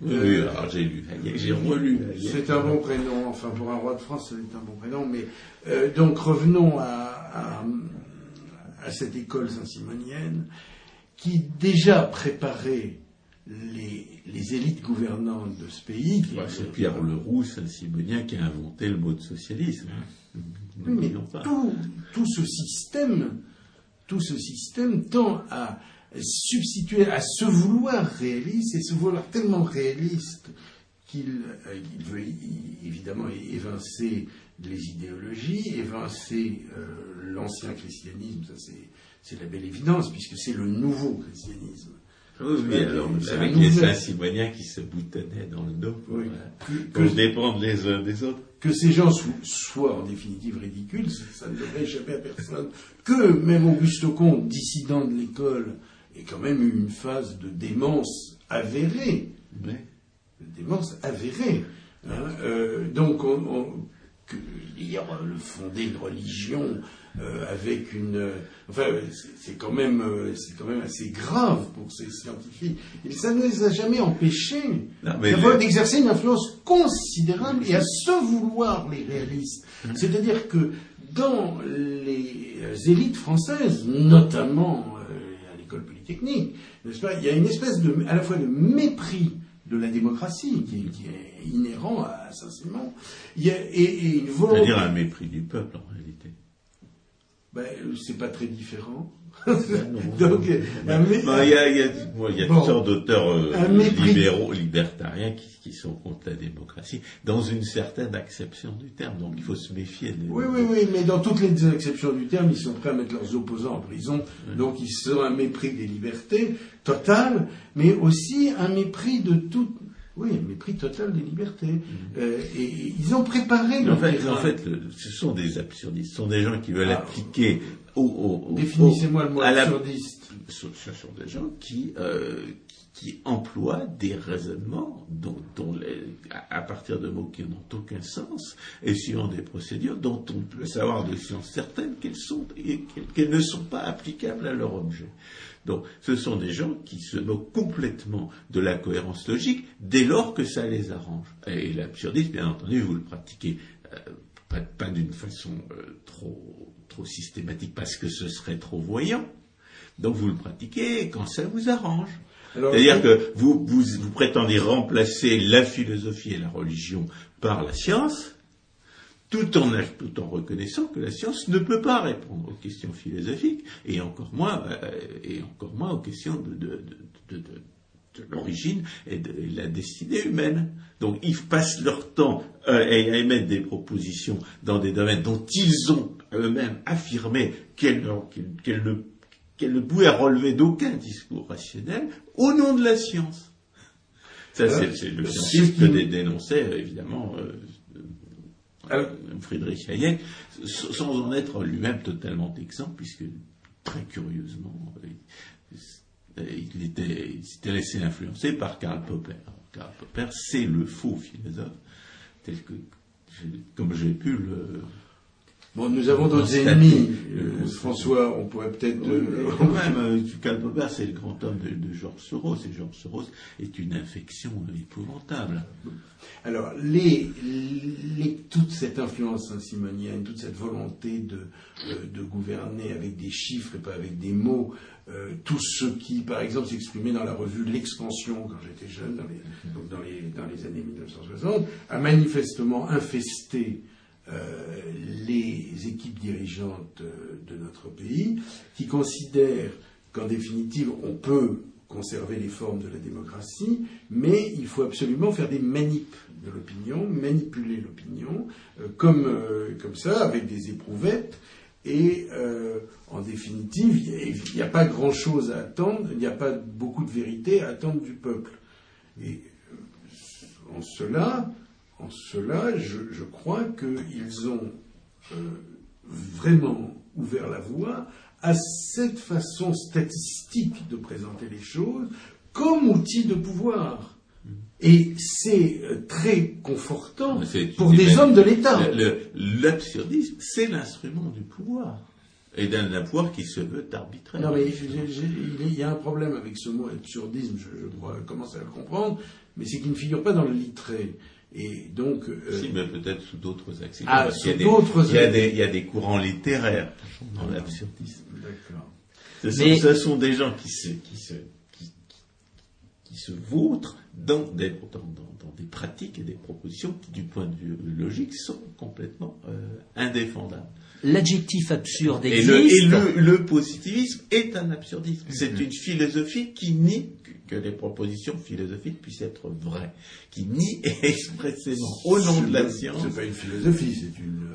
oui, alors j'ai lu, j'ai relu. C'est un bon prénom, enfin pour un roi de France, c'est un bon prénom, mais euh, donc revenons à, à cette école saint-simonienne qui déjà préparait les, élites gouvernantes de ce pays. c'est Pierre Leroux, Saint-Simonien, qui a inventé le mot de socialisme. mais tout, ce système, tout ce système tend à substituer, à se vouloir réaliste et se vouloir tellement réaliste qu'il euh, veut évidemment évincer les idéologies, évincer euh, l'ancien christianisme, ça c'est la belle évidence, puisque c'est le nouveau christianisme. Oui, alors, avec les Saint-Simoniens qui se boutonnaient dans le dos pour, oui. Euh, dépendre les uns des autres. Que ces gens soient en définitive ridicules, ça ne devrait échapper à personne. Que même Auguste Comte, dissident de l'école, ait quand même eu une phase de démence avérée. De démence avérée. Hein. Euh, donc, on, on, que, le fonder une religion euh, avec une. enfin, c'est quand même, euh, c'est quand même assez grave pour ces scientifiques. Et ça ne les a jamais empêchés d'exercer une influence considérable et à se vouloir les réalistes. Mmh. C'est-à-dire que dans les élites françaises, notamment euh, à l'école polytechnique, pas, il y a une espèce de, à la fois de mépris de la démocratie qui, est inhérent à Saint-Simon, et, et, une volonté. C'est-à-dire un mépris du peuple en ben, c'est pas très différent. <laughs> Donc, il y a, y a, y a toutes sortes d'auteurs euh, libéraux, libertariens qui, qui, sont contre la démocratie, dans une certaine acception du terme. Donc il faut se méfier. Des... Oui, oui, oui, mais dans toutes les acceptions du terme, ils sont prêts à mettre leurs opposants en prison. Donc ils sont un mépris des libertés total, mais aussi un mépris de toute oui, un mépris total des libertés. Mhm. Euh, et, ils ont préparé. En fait, en fait ce sont des absurdistes. Ce sont des gens qui veulent ah. appliquer au. Définissez-moi le mot absurdiste. Ce sont des gens qui, euh, qui, emploient des raisonnements dont, à, partir de mots qui n'ont aucun sens et suivant des procédures dont on peut savoir de science certaine qu'elles sont qu'elles ne sont pas applicables à leur objet. Donc, ce sont des gens qui se moquent complètement de la cohérence logique dès lors que ça les arrange. Et l'absurdisme, bien entendu, vous le pratiquez euh, pas, pas d'une façon euh, trop, trop systématique parce que ce serait trop voyant. Donc vous le pratiquez quand ça vous arrange. C'est-à-dire que vous, vous, vous prétendez remplacer la philosophie et la religion par la science, tout en, tout en reconnaissant que la science ne peut pas répondre aux questions philosophiques, et encore moins, euh, et encore moins aux questions de, de, de, de l'origine et de la destinée humaine. Donc ils passent leur temps euh, à émettre des propositions dans des domaines dont ils ont eux-mêmes affirmé qu'elles ne, pouvaient relever d'aucun discours rationnel au nom de la science. Ça, c'est, le scientifique que dé- dénonçait, évidemment, euh, Friedrich Hayek, sans en être lui-même totalement exempt, puisque très curieusement, euh, il, il s'était laissé influencer par Karl Popper. Karl Popper, c'est le faux philosophe, tel que, comme j'ai pu le... Bon, nous avons d'autres ennemis. Euh, Euh, François, on pourrait peut-être. Oui, euh, quand même, <laughs> Karl Popper, c'est le grand homme de, de Georges Soros, et Georges Soros est une infection épouvantable. Alors, les, les- toute cette influence saint-simonienne, toute cette volonté de, de gouverner avec des chiffres et pas avec des mots, euh, tout ce qui, par exemple, s'exprimait dans la revue L'Expansion, quand j'étais jeune, dans les, donc dans, les, dans les années 1960, a manifestement infesté les équipes dirigeantes euh, de notre pays, qui considèrent qu'en définitive, on peut conserver les formes de la démocratie, mais il faut absolument faire des manips de l'opinion, manipuler l'opinion, euh, comme, euh, comme ça, avec des éprouvettes. Et euh, en définitive, il n'y a, pas grand-chose à attendre, il n'y a pas beaucoup de vérité à attendre du peuple. Et euh, en cela, en cela, je, je crois qu'ils ont euh, vraiment ouvert la voie à cette façon statistique de présenter les choses comme outil de pouvoir. Et c'est euh, très confortant pour des même- hommes de l'État. L'absurdisme, c'est l'instrument du pouvoir. Et d'un pouvoir qui se veut arbitraire. Non, mais il y a un problème avec ce mot absurdisme, je, je crois, commence à le comprendre, mais c'est qu'il ne figure pas dans le littré. Et donc, euh, Si, mais peut-être sous d'autres accidents. Ah, sous d'autres il y, a accidents. des, il y a des courants littéraires dans l'absurdisme. d'accord. Ce, ce sont des gens qui se, qui se, qui, qui se vautrent dans des, dans, dans- dans des pratiques et des propositions qui, du point de vue logique, sont complètement euh, indéfendables. L'adjectif absurde Et, existe. le, et le, le positivisme est un absurdisme. C'est une philosophie qui nie que, les propositions philosophiques puissent être vraies, qui nie <laughs> expressément, au nom de la science, C'est pas une philosophie, c'est une.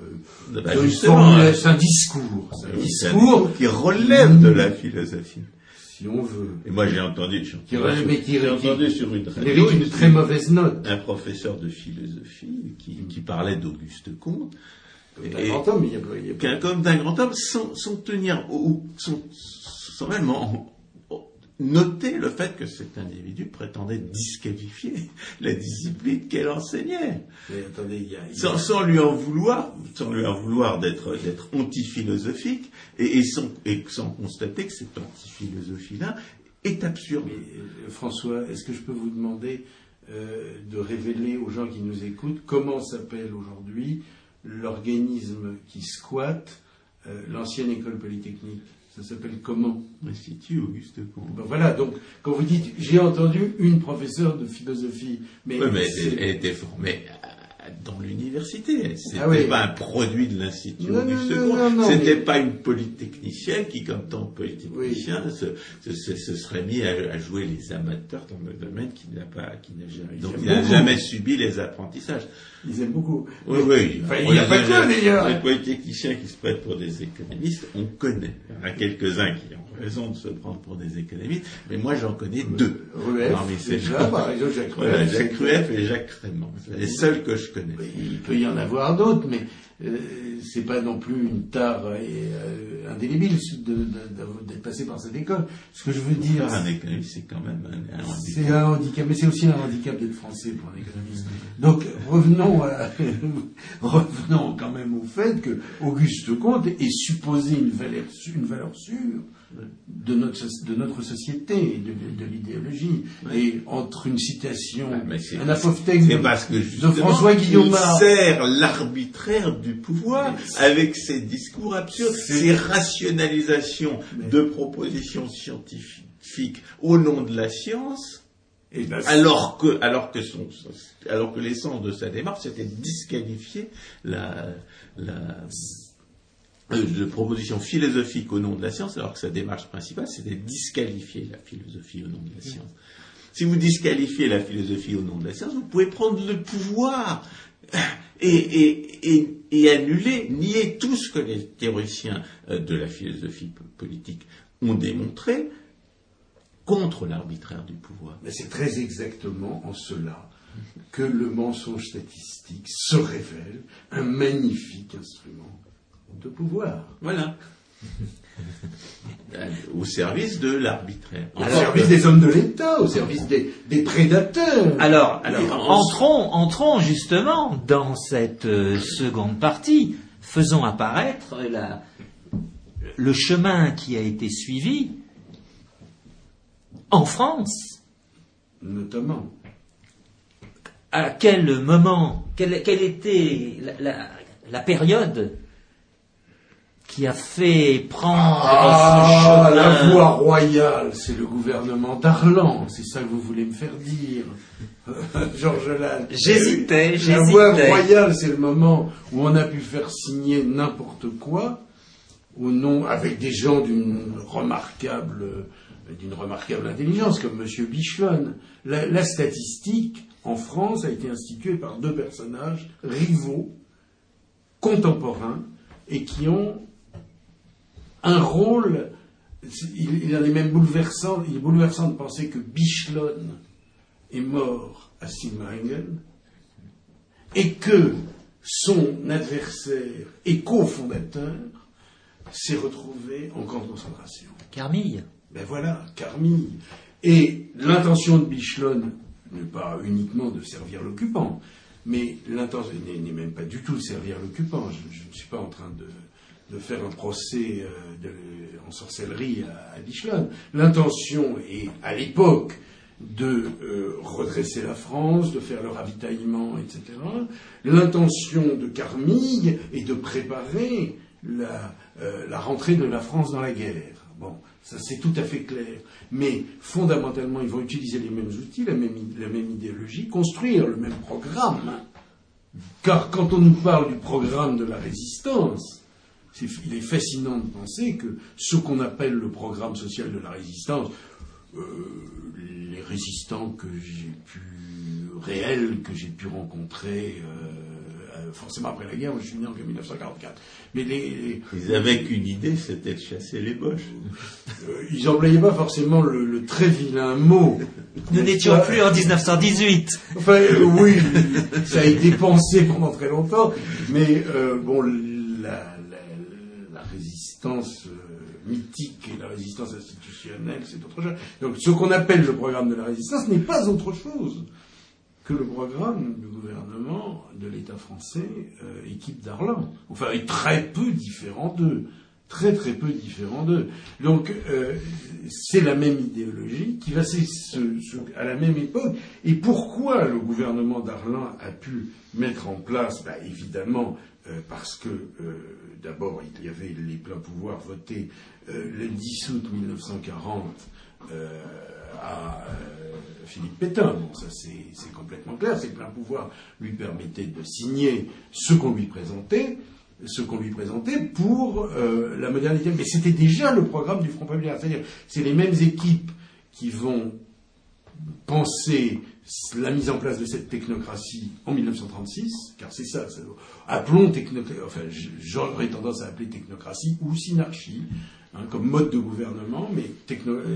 euh, Bah, une justement, formule- hein. c'est un discours. C'est un discours, qui relève de la philosophie. si on veut. Et moi, j'ai entendu, j'ai Qui relève, mais qui- j'ai qui- entendu sur une radio très mauvaise note. un professeur de philosophie qui, qui parlait d'Auguste Comte, Comme Et- un grand homme, il y a pas- il y a pas- qu'un comme d'un grand homme, sans, sans tenir, ou sans, sans même en- en- noter le fait que cet individu prétendait disqualifier <laughs> la discipline qu'elle enseignait, Mais attendez, il y a. il y a- sans, sans lui en vouloir, sans lui en vouloir d'être d'être anti-philosophique, et, et sans, et sans constater que cette anti-philosophie-là est absurde. Mais, euh, François, est-ce que je peux vous demander euh, de révéler aux gens qui nous écoutent comment s'appelle aujourd'hui l'organisme qui squatte euh, l'ancienne école polytechnique Ça s'appelle comment? Institut Auguste Comte. Ben Voilà, donc quand vous dites j'ai entendu une professeure de philosophie, mais, Oui, mais elle, était formée dans l'université. C'était Ah oui. pas un produit de l'Institut non, non, C'était mais- pas une polytechnicienne qui, comme tant de polytechniciens, se, se, se- se serait mis à, à jouer les amateurs dans le domaine qui n'a pas, qui n'a jamais, Ils donc aiment il n'a beaucoup. jamais subi les apprentissages. ils aiment beaucoup. Oui, oui. Enfin, il n'y a pas que d'ailleurs. Les polytechniciens qui se prêtent pour des économistes, on connaît. Il y en a quelques-uns qui ont raison de se prendre pour des économistes, mais moi j'en connais deux. Rueff, Parmi ces gens. Jacques Rueff. Jacques Rueff et Jacques. C'est les seuls que je connais. Il peut y en avoir d'autres, mais euh, c'est pas non plus une tare euh, euh, indélébile d'être passé par cette école. Ce que je veux dire, un économiste, c'est quand même un, un handicap. c'est un handicap, mais c'est aussi un handicap d'être français pour un économiste. Donc revenons, à- <laughs> revenons quand même au fait que Auguste Comte est supposé une valeur, une valeur sûre de notre, de notre société, de, de l'idéologie. Et entre une citation, Ah, un apophthegme justement, François Guillaume il sert l'arbitraire du pouvoir avec ses discours absurdes, ses rationalisations Mais- de propositions scientifiques au nom de la science, et ben, alors que, alors que son, alors que l'essence de sa démarche, c'était de disqualifier la, la, de proposition philosophique au nom de la science, alors que sa démarche principale, c'était de disqualifier la philosophie au nom de la science. Si vous disqualifiez la philosophie au nom de la science, vous pouvez prendre le pouvoir et, et, et, et annuler, nier tout ce que les théoriciens euh, de la philosophie po- politique ont démontré contre l'arbitraire du pouvoir. Mais c'est très exactement en cela que le mensonge statistique se révèle un magnifique instrument de pouvoir. Voilà. <laughs> Euh, Au service de l'arbitraire. Au Alors- service des hommes de l'État, au service des, des prédateurs. Alors, alors entrons, entrons justement dans cette euh, seconde partie. Faisons apparaître la- le chemin qui a été suivi en France. Notamment. À quel moment, quelle, quelle était la, la- la période qui a fait prendre Ah, ce chemin la voie royale, c'est le gouvernement d'Arlan, c'est ça que vous voulez me faire dire. <laughs> Georges Lannes. J'hésitais, La voie j'hésitais. royale, c'est le moment où on a pu faire signer n'importe quoi, au nom, avec des gens d'une remarquable, d'une remarquable intelligence, comme M. Bichon. La, la statistique, en France, a été instituée par deux personnages rivaux, contemporains, et qui ont un rôle. Il, il en est même bouleversant. Il est bouleversant de penser que Bichelon est mort à Silmaringen et que son adversaire et cofondateur s'est retrouvé en camp de concentration. Carmille. Ben voilà, Carmille. Et l'intention de Bichelon n'est pas uniquement de servir l'occupant, mais l'intention n'est n'est même pas du tout de servir l'occupant. Je, je ne suis pas en train de, de faire un procès euh, de- en sorcellerie à, à. L'intention est, à l'époque, de euh, redresser la France, de faire le ravitaillement, etc. L'intention de Carmille est de préparer la, euh, la rentrée de la France dans la guerre. Bon, ça c'est tout à fait clair. Mais fondamentalement, ils vont utiliser les mêmes outils, la même, la même idéologie, construire le même programme. Car quand on nous parle du programme de la résistance, il est fascinant de penser que ce qu'on appelle le programme social de la résistance, euh, les résistants que j'ai pu réels que j'ai pu rencontrer euh, euh, forcément après la guerre, moi je suis né en 1944. Mais les, les- Ils avaient qu'une idée, c'était de chasser les boches. euh, ils n'employaient pas forcément le, le très vilain mot. Nous n'étions plus en 1918. Enfin, euh, oui, ça a été pensé pendant très longtemps, mais euh, bon, la résistance euh, mythique et la résistance institutionnelle, c'est autre chose. Donc, ce qu'on appelle le programme de la résistance n'est pas autre chose que le programme du gouvernement de l'État français, euh, équipe d'Arlan. Enfin, est très peu différent d'eux. Très très peu différent d'eux. Donc, euh, c'est la même idéologie qui va se, à la même époque. Et pourquoi le gouvernement d'Arlan a pu mettre en place bah, Évidemment, parce que d'abord, il y avait les pleins pouvoirs votés euh, le 10 août 1940 euh, à euh, Philippe Pétain. Bon, ça c'est c'est complètement clair. Ces pleins pouvoirs lui permettaient de signer ce qu'on lui présentait, ce qu'on lui présentait pour euh, la modernité. Mais c'était déjà le programme du Front populaire. C'est-à-dire, c'est les mêmes équipes qui vont penser la mise en place de cette technocratie en 1936, car c'est ça, ça appelons technocratie, enfin j'aurais tendance à appeler technocratie ou synarchie, hein, comme mode de gouvernement, mais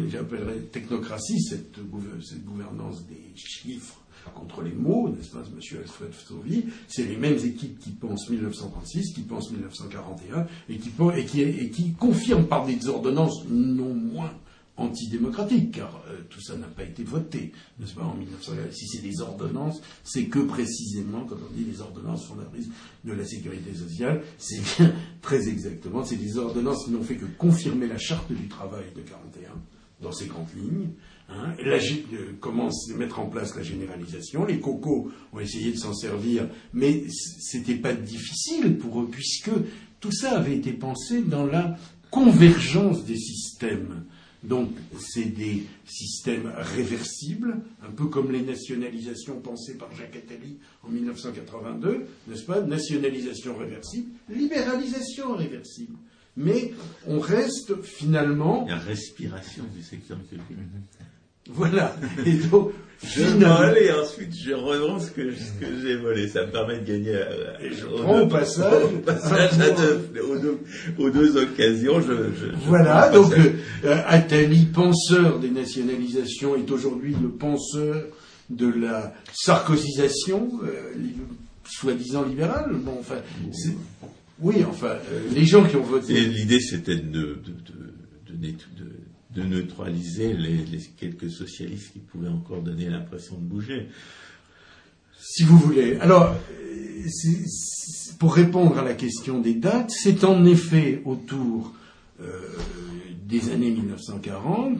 j'appellerais technocratie cette, gouver- cette gouvernance des chiffres contre les mots, n'est-ce pas, monsieur Alfred Sauvy, c'est les mêmes équipes qui pensent 1936, qui pensent 1941, et qui, et et qui confirment par des ordonnances non moins antidémocratique, car euh, tout ça n'a pas été voté, n'est-ce pas, en 1900. Si c'est des ordonnances, c'est que précisément, quand on dit les ordonnances fondatrices de la sécurité sociale, c'est bien très exactement, c'est des ordonnances qui n'ont fait que confirmer la charte du travail de 41 dans ses grandes lignes. Hein, la, euh, commence à mettre en place la généralisation. Les cocos ont essayé de s'en servir, mais c'était pas difficile pour eux, puisque tout ça avait été pensé dans la convergence des systèmes. Donc, c'est des systèmes réversibles, un peu comme les nationalisations pensées par Jacques Attali en 1982, n'est-ce pas? Nationalisation réversible, libéralisation réversible. Mais on reste finalement. La respiration du secteur culturel. Voilà. Et donc, je vole et ensuite je revends ce que, j'ai volé. Ça me permet de gagner. Euh, et je prends au passage, <laughs> aux, deux, occasions. Je, voilà. donc, euh, Attali, penseur des nationalisations, est aujourd'hui le penseur de la sarkozisation, euh, soi-disant libérale. Bon, enfin, oui, enfin, les gens qui ont voté. L'idée, c'était de, de, de, de de neutraliser les, quelques socialistes qui pouvaient encore donner l'impression de bouger. Si vous voulez. Alors, pour répondre à la question des dates, c'est en effet autour euh, des années 1940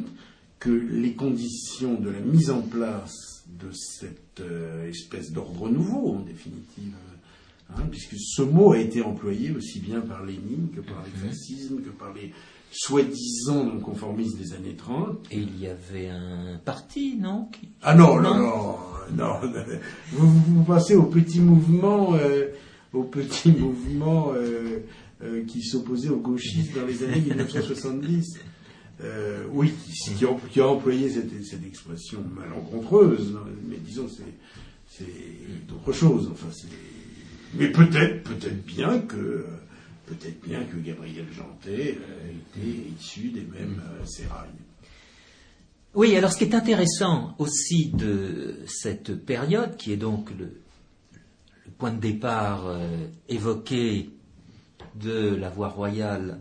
que les conditions de la mise en place de cette euh, espèce d'ordre nouveau, en définitive, hein, puisque ce mot a été employé aussi bien par Lénine que par les fascismes, que par les soi-disant non conformistes des années 30. Et il y avait un parti, non Ah non, non, non, non. Vous, vous, passez au petit mouvement, euh, au petit <laughs> mouvement euh, euh, qui s'opposait aux gauchistes dans les années <laughs> 1970. oui, qui, qui, a, employé cette, cette, expression malencontreuse, mais disons c'est d'autres choses. Enfin, mais peut-être, peut-être bien que peut-être bien que Gabriel Jantet euh, était issu des mêmes euh, sérailles. Oui, alors ce qui est intéressant aussi de cette période, qui est donc le, point de départ euh, évoqué de la voie royale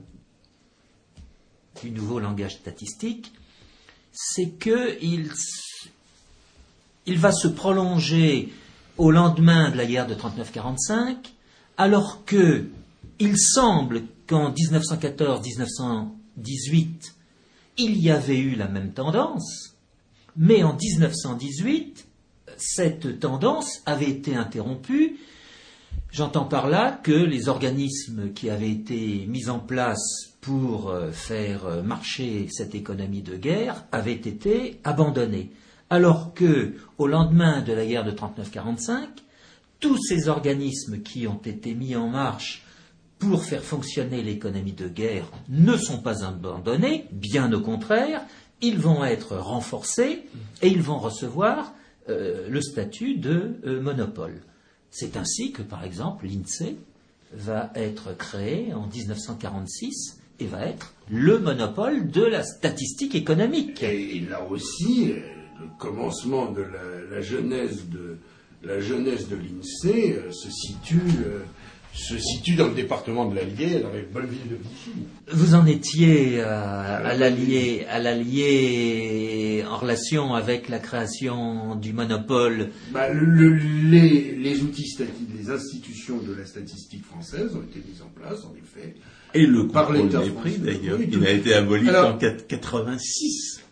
du nouveau langage statistique, c'est qu'il il va se prolonger au lendemain de la guerre de 39-45, alors que il semble qu'en 1914-1918, il y avait eu la même tendance, mais en 1918, cette tendance avait été interrompue. J'entends par là que les organismes qui avaient été mis en place pour euh, faire marcher cette économie de guerre avaient été abandonnés. Alors que, au lendemain de la guerre de 39-45, tous ces organismes qui ont été mis en marche pour faire fonctionner l'économie de guerre ne sont pas abandonnés, bien au contraire, ils vont être renforcés et ils vont recevoir euh, le statut de euh, monopole. C'est ainsi que, par exemple, l'INSEE va être créé en 1946 et va être le monopole de la statistique économique. Et là aussi, euh, le commencement de la, de la genèse de l'INSEE se situe se situe dans le département de l'Allier, dans les bonnes villes de Vichy. Vous en étiez euh, à l'Allier, à l'Allier en relation avec la création du monopole. Bah, les, les, outils les institutions de la statistique française ont été mises en place, en effet. Et le par l'État des prix, d'ailleurs, il a été aboli en 86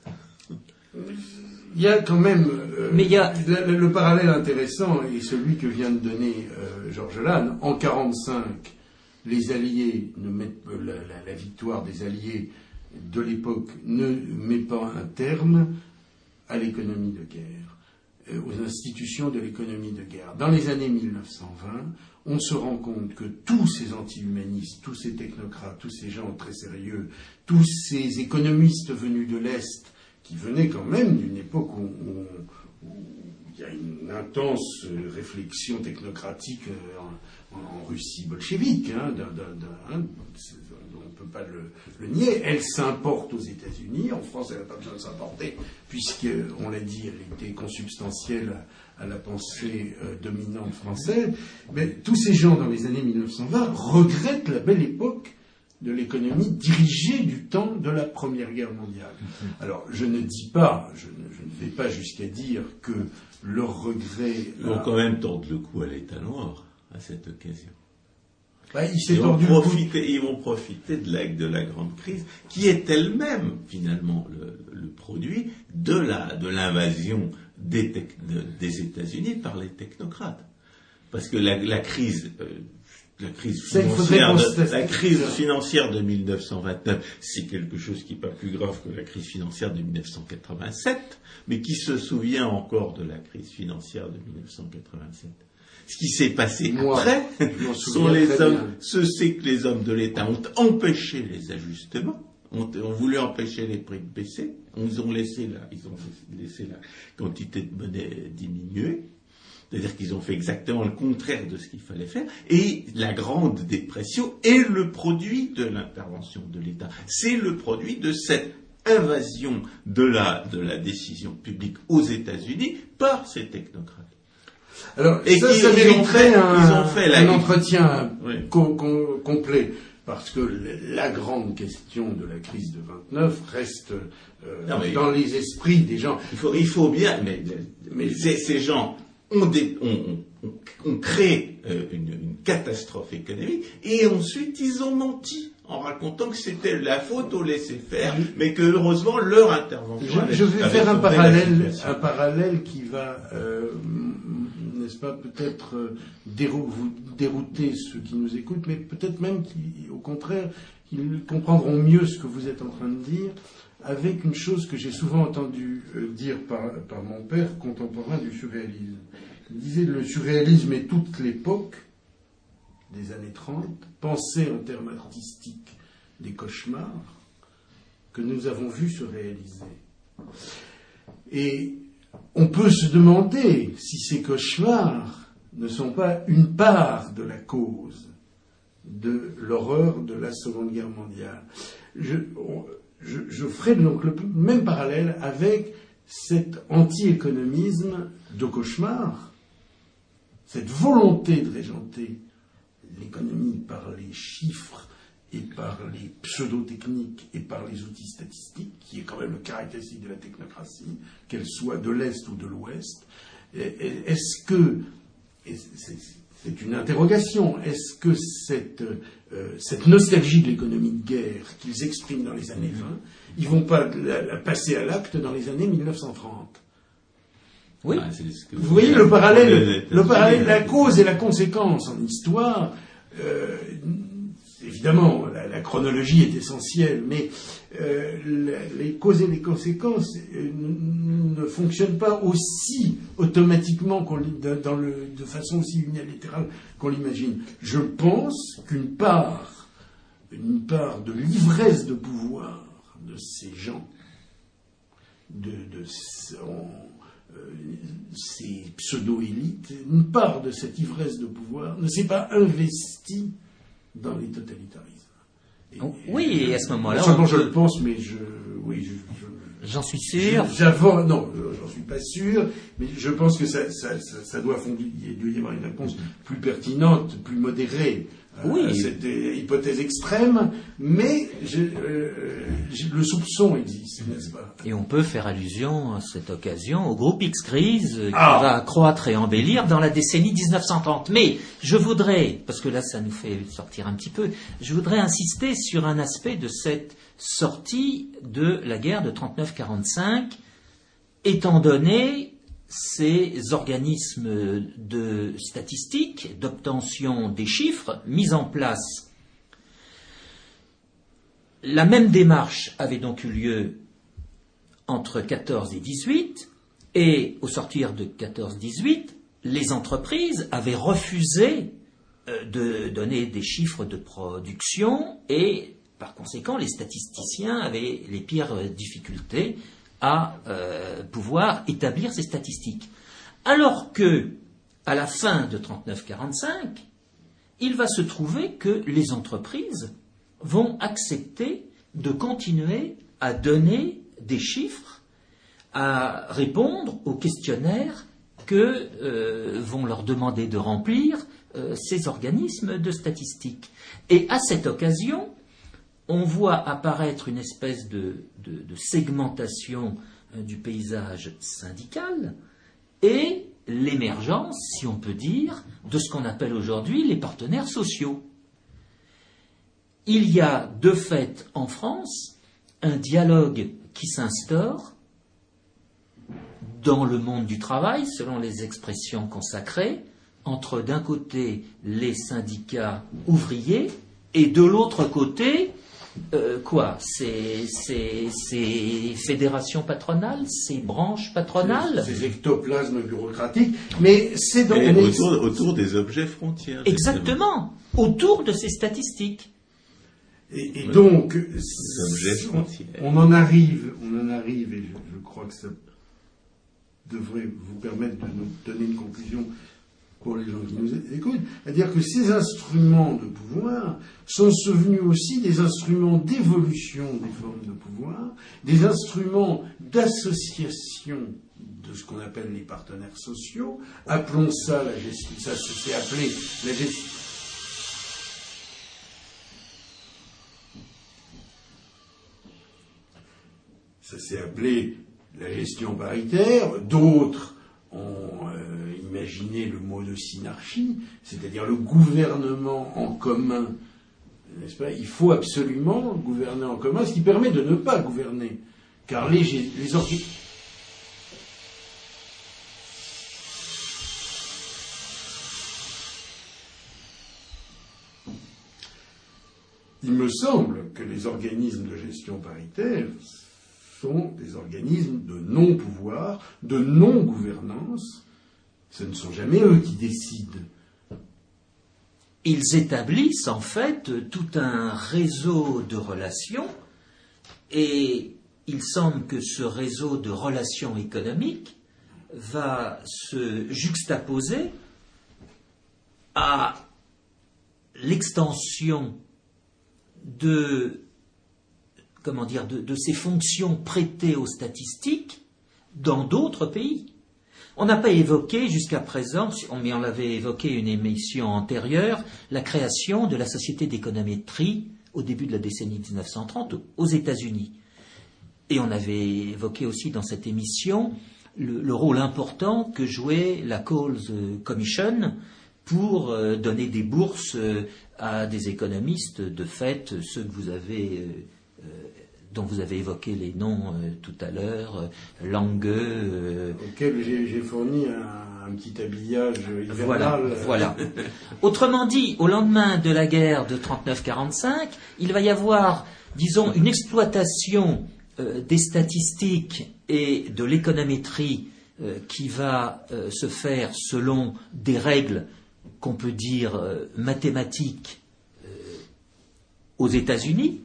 il y a quand même. Euh, Mais il y a... le, parallèle intéressant est celui que vient de donner euh, Georges Lannes. En 1945, les Alliés ne mettent la, la, victoire des Alliés de l'époque ne met pas un terme à l'économie de guerre, euh, aux institutions de l'économie de guerre. Dans les années 1920, on se rend compte que tous ces anti-humanistes, tous ces technocrates, tous ces gens très sérieux, tous ces économistes venus de l'Est, qui venait quand même d'une époque où, il y a une intense réflexion technocratique euh, en, Russie bolchevique. Hein, hein on ne peut pas le, nier. Elle s'importe aux États-Unis. En France, elle n'a pas besoin de s'importer, puisqu'on l'a dit, elle était consubstantielle à, la pensée euh, dominante française. Mais tous ces gens dans les années 1920 regrettent la belle époque de l'économie dirigée du temps de la Première Guerre mondiale. Alors, je ne dis pas, je ne, je ne vais pas jusqu'à dire que leur regret... Ils vont a- quand même tordre le cou à l'État noir à cette occasion. Bah, il Ils vont, profiter, ils vont profiter de la, de la grande crise, qui est elle-même, finalement, le, le produit de la, de l'invasion des, de- des États-Unis par les technocrates. Parce que la, la crise, euh, la crise financière, de, constater la crise ça. financière de 1929, c'est quelque chose qui n'est pas plus grave que la crise financière de 1987, mais qui se souvient encore de la crise financière de 1987. Ce qui s'est passé Moi, après, sont les hommes, ce c'est que les hommes de l'État ont empêché les ajustements, ont, ont voulu empêcher les prix de baisser, ils ont laissé la, ils ont laissé la quantité de monnaie diminuer. C'est-à-dire qu'ils ont fait exactement le contraire de ce qu'il fallait faire. Et la Grande Dépression est le produit de l'intervention de l'État. C'est le produit de cette invasion de la, de la décision publique aux États-Unis par ces technocrates. Alors, Et ça, ça ils ont fait- un, ils ont fait la- un entretien Oui. complet. Parce que la grande question de la crise de 29 reste euh, Non, dans les esprits des gens. Il faut, il faut bien, mais, mais ces, ces gens ont créé euh, une, une catastrophe économique et ensuite ils ont menti en racontant que c'était la faute au laisser-faire, mais que heureusement leur intervention. Je, vais faire un parallèle, un parallèle qui va, euh, n'est-ce pas, peut-être euh, dérou- vous dérouter ceux qui nous écoutent, mais peut-être même qui, au contraire, qu'ils comprendront mieux ce que vous êtes en train de dire, avec une chose que j'ai souvent entendu euh, dire par, par mon père, contemporain du surréalisme. Il disait le surréalisme est toute l'époque des années 30, pensée en termes artistiques des cauchemars que nous avons vus se réaliser. Et on peut se demander si ces cauchemars ne sont pas une part de la cause de l'horreur de la Seconde Guerre mondiale. Je, on- je, ferai donc le même parallèle avec cet anti-économisme de cauchemar, cette volonté de régenter l'économie par les chiffres et par les pseudo-techniques et par les outils statistiques, qui est quand même le caractéristique de la technocratie, qu'elle soit de l'Est ou de l'Ouest. Est-ce que, c'est une interrogation, est-ce que cette, euh, cette nostalgie de l'économie de guerre qu'ils expriment dans les années 20, ils vont pas la, la passer à l'acte dans les années 1930 Oui. Ah, c'est ce que vous voyez le parallèle, le la cause et la conséquence en histoire. euh, évidemment, la, chronologie est essentielle, mais euh, les causes et les conséquences euh, ne fonctionnent pas aussi automatiquement de façon aussi unilatérale qu'on l'imagine. Je pense qu'une part, de l'ivresse de pouvoir de ces gens, de, euh, ces pseudo-élites, une part de cette ivresse de pouvoir ne s'est pas investie dans les totalitarismes. Oui, et à ce moment-là, je le pense, mais je, oui, je, je- J'en suis sûr. J'avance, non, euh, j'en suis pas sûr, mais je pense que ça, ça, ça, ça doit fonder, il doit y avoir une réponse plus pertinente, plus modérée Oui. à cette euh, hypothèse extrême, mais je, euh, le soupçon existe, n'est-ce pas? Et on peut faire allusion à cette occasion au groupe X-Crise euh, qui Ah. va croître et embellir dans la décennie 1930. Mais je voudrais, parce que là ça nous fait sortir un petit peu, je voudrais insister sur un aspect de cette sortie de la guerre de 39-45, étant donné ces organismes de statistiques, d'obtention des chiffres mis en place. La même démarche avait donc eu lieu entre 14 et 18, et au sortir de 14-18, les entreprises avaient refusé euh, de donner des chiffres de production et par conséquent les statisticiens avaient les pires difficultés à euh, pouvoir établir ces statistiques. Alors que, à la fin de 39-45, il va se trouver que les entreprises vont accepter de continuer à donner des chiffres, à répondre aux questionnaires que euh, vont leur demander de remplir euh, ces organismes de statistiques. Et à cette occasion, on voit apparaître une espèce de, segmentation euh, du paysage syndical et l'émergence, si on peut dire, de ce qu'on appelle aujourd'hui les partenaires sociaux. Il y a de fait en France un dialogue qui s'instaure dans le monde du travail, selon les expressions consacrées, entre d'un côté les syndicats ouvriers et de l'autre côté, euh, quoi Ces, fédérations patronales, ces branches patronales Ces ectoplasmes bureaucratiques, mais c'est donc... Autour, des objets frontières. Exactement, autour de ces statistiques. Et, donc, on, en arrive, on en arrive, et je crois que ça devrait vous permettre de nous donner une conclusion pour les gens qui nous écoutent, à dire que ces instruments de pouvoir sont devenus aussi des instruments d'évolution des formes de pouvoir, des instruments d'association de ce qu'on appelle les partenaires sociaux. Appelons ça la gestion, ça s'est appelé la gestion. Ça s'est appelé la gestion paritaire, d'autres ont euh, imaginé le mot de synarchie, c'est-à-dire le gouvernement en commun, n'est-ce pas? Il faut absolument gouverner en commun, ce qui permet de ne pas gouverner, car les, les Il me semble que les organismes de gestion paritaire sont des organismes de non-pouvoir, de non-gouvernance. Ce ne sont jamais eux qui décident. Ils établissent en fait tout un réseau de relations et il semble que ce réseau de relations économiques va se juxtaposer à l'extension de ces fonctions prêtées aux statistiques dans d'autres pays. On n'a pas évoqué jusqu'à présent, mais on l'avait évoqué une émission antérieure, la création de la société d'économétrie au début de la décennie 1930 aux États-Unis. Et on avait évoqué aussi dans cette émission le, rôle important que jouait la Coles Commission pour euh, donner des bourses euh, à des économistes, de fait, ceux que vous avez euh, dont vous avez évoqué les noms euh, tout à l'heure, euh, Langue. Auquel j'ai fourni un, petit habillage Voilà, voilà. <laughs> Autrement dit, au lendemain de la guerre de 39-45, il va y avoir, disons, une exploitation des statistiques et de l'économétrie qui va se faire selon des règles qu'on peut dire mathématiques aux États-Unis,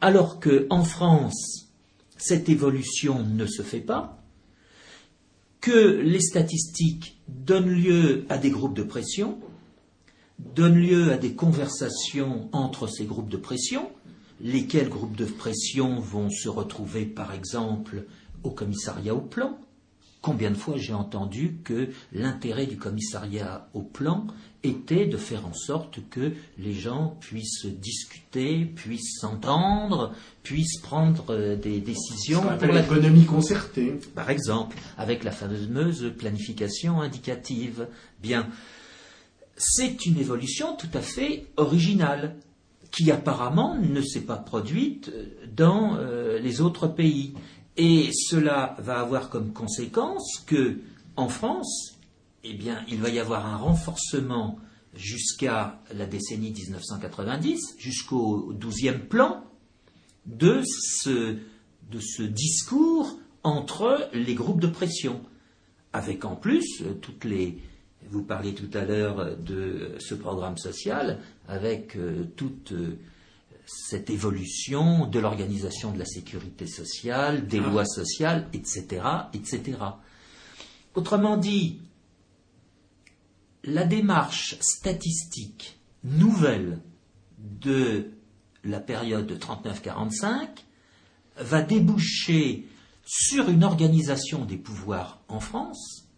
alors qu'en France, cette évolution ne se fait pas, que les statistiques donnent lieu à des groupes de pression, donnent lieu à des conversations entre ces groupes de pression, lesquels groupes de pression vont se retrouver par exemple au commissariat au plan, Combien de fois j'ai entendu que l'intérêt du commissariat au plan était de faire en sorte que les gens puissent discuter, puissent s'entendre, puissent prendre euh, des décisions pour l'économie concertée. Par exemple, avec la fameuse planification indicative. Bien, c'est une évolution tout à fait originale qui apparemment ne s'est pas produite dans euh, les autres pays. Et cela va avoir comme conséquence que, en France, eh bien, il va y avoir un renforcement jusqu'à la décennie 1990, jusqu'au douzième plan, de ce, de ce discours entre les groupes de pression, avec en plus toutes les, vous parliez tout à l'heure de ce programme social, avec euh, toutes cette évolution de l'organisation de la sécurité sociale, des ah. lois sociales, etc., etc. Autrement dit, la démarche statistique nouvelle de la période de 39-45 va déboucher sur une organisation des pouvoirs en France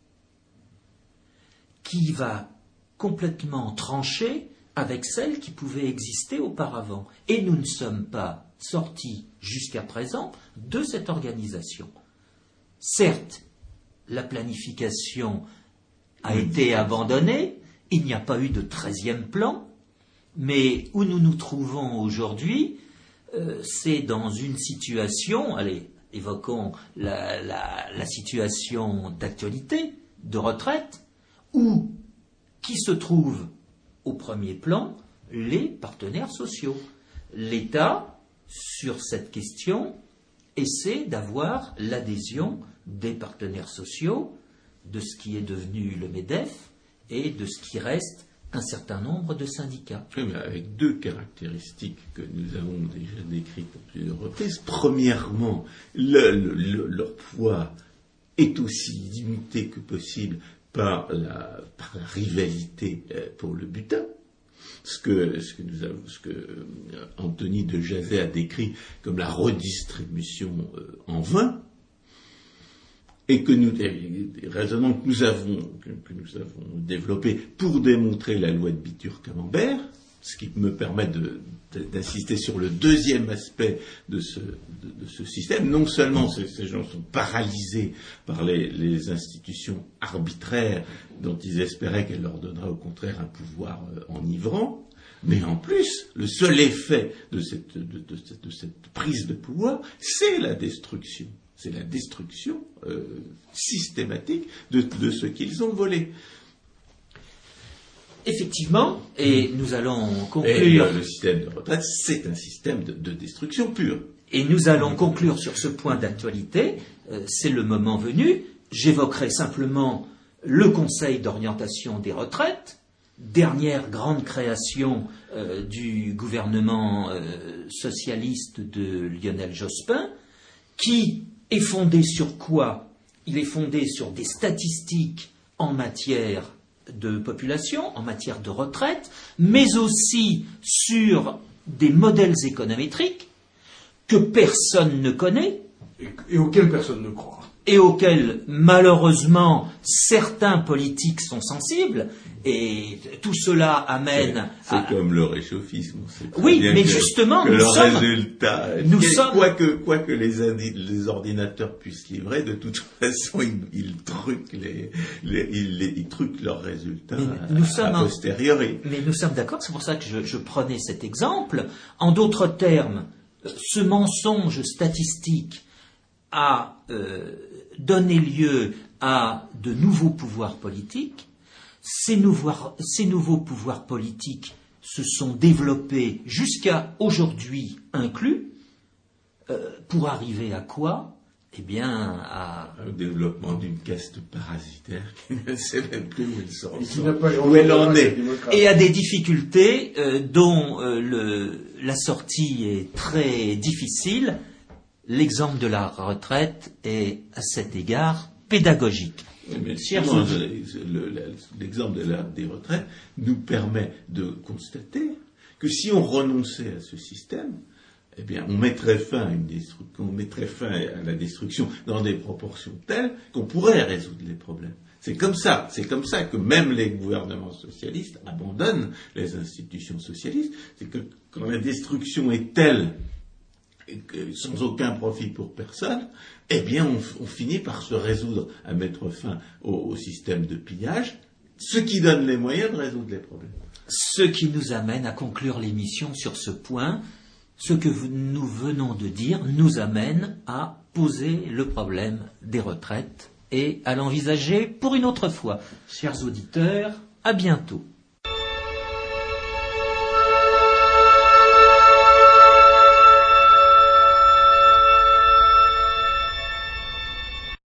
qui va complètement trancher avec celles qui pouvaient exister auparavant. Et nous ne sommes pas sortis jusqu'à présent de cette organisation. Certes, la planification a été abandonnée, il n'y a pas eu de treizième plan, mais où nous nous trouvons aujourd'hui, euh, c'est dans une situation, allez, évoquons la, la situation d'actualité, de retraite, où qui se trouve au premier plan les partenaires sociaux. L'État, sur cette question, essaie d'avoir l'adhésion des partenaires sociaux, de ce qui est devenu le MEDEF et de ce qui reste un certain nombre de syndicats. avec deux caractéristiques que nous avons déjà décrites à plusieurs reprises. Premièrement, leur poids est aussi limité que possible par la, rivalité euh, pour le butin. Ce que, ce que, nous avons, ce que euh, Anthony de Jazet a décrit comme la redistribution euh, en vain, et que nous, des raisonnements que nous avons, que, nous avons développés pour démontrer la loi de Bitur-Camembert, ce qui me permet d'insister sur le deuxième aspect de ce, système. Non seulement ces, gens sont paralysés par les, institutions arbitraires dont ils espéraient qu'elles leur donneraient au contraire un pouvoir euh, enivrant, mais en plus, le seul effet de cette prise de pouvoir, c'est la destruction c'est la destruction euh, systématique de, ce qu'ils ont volé. Effectivement, et nous allons conclure. le système de retraite, c'est un système de, destruction pure. Et nous allons conclure sur ce point d'actualité. Euh, c'est le moment venu. J'évoquerai simplement le Conseil d'orientation des retraites, dernière grande création euh, du gouvernement socialiste de Lionel Jospin, qui est fondé sur quoi? Il est fondé sur des statistiques en matière de population, en matière de retraite, mais aussi sur des modèles économétriques que personne ne connaît. Et, auxquels personne ne croit et auxquels malheureusement certains politiques sont sensibles, et tout cela amène. C'est comme le réchauffisme. Oui, mais justement, nous sommes. Résultat, nous sommes. Quoi que, quoi que les, les, ordinateurs puissent livrer, de toute <laughs> façon, ils, truquent les, ils, truquent leurs résultats nous sommes posteriori. Mais nous sommes d'accord. C'est pour ça que je, je prenais cet exemple. En d'autres termes, ce mensonge statistique a euh, donné lieu à de nouveaux pouvoirs politiques. Ces nouveaux, pouvoirs politiques se sont développés jusqu'à aujourd'hui inclus, euh, pour arriver à quoi? Eh bien, à... Au développement d'une caste parasitaire qui ne sait même plus où elle sort, où elle en est. Et à des difficultés euh, dont la sortie est très difficile l'exemple de la retraite est à cet égard pédagogique. L'exemple des retraites nous permet de constater que si on renonçait à ce système, eh bien, on mettrait fin à, une on mettrait fin à la destruction dans des proportions telles qu'on pourrait résoudre les problèmes. C'est comme ça, c'est comme ça que même les gouvernements socialistes abandonnent les institutions socialistes. C'est que quand la destruction est telle sans aucun profit pour personne, eh bien, on, finit par se résoudre à mettre fin au, système de pillage, ce qui donne les moyens de résoudre les problèmes. Ce qui nous amène à conclure l'émission sur ce point. Ce que nous venons de dire nous amène à poser le problème des retraites et à l'envisager pour une autre fois. Chers auditeurs, à bientôt.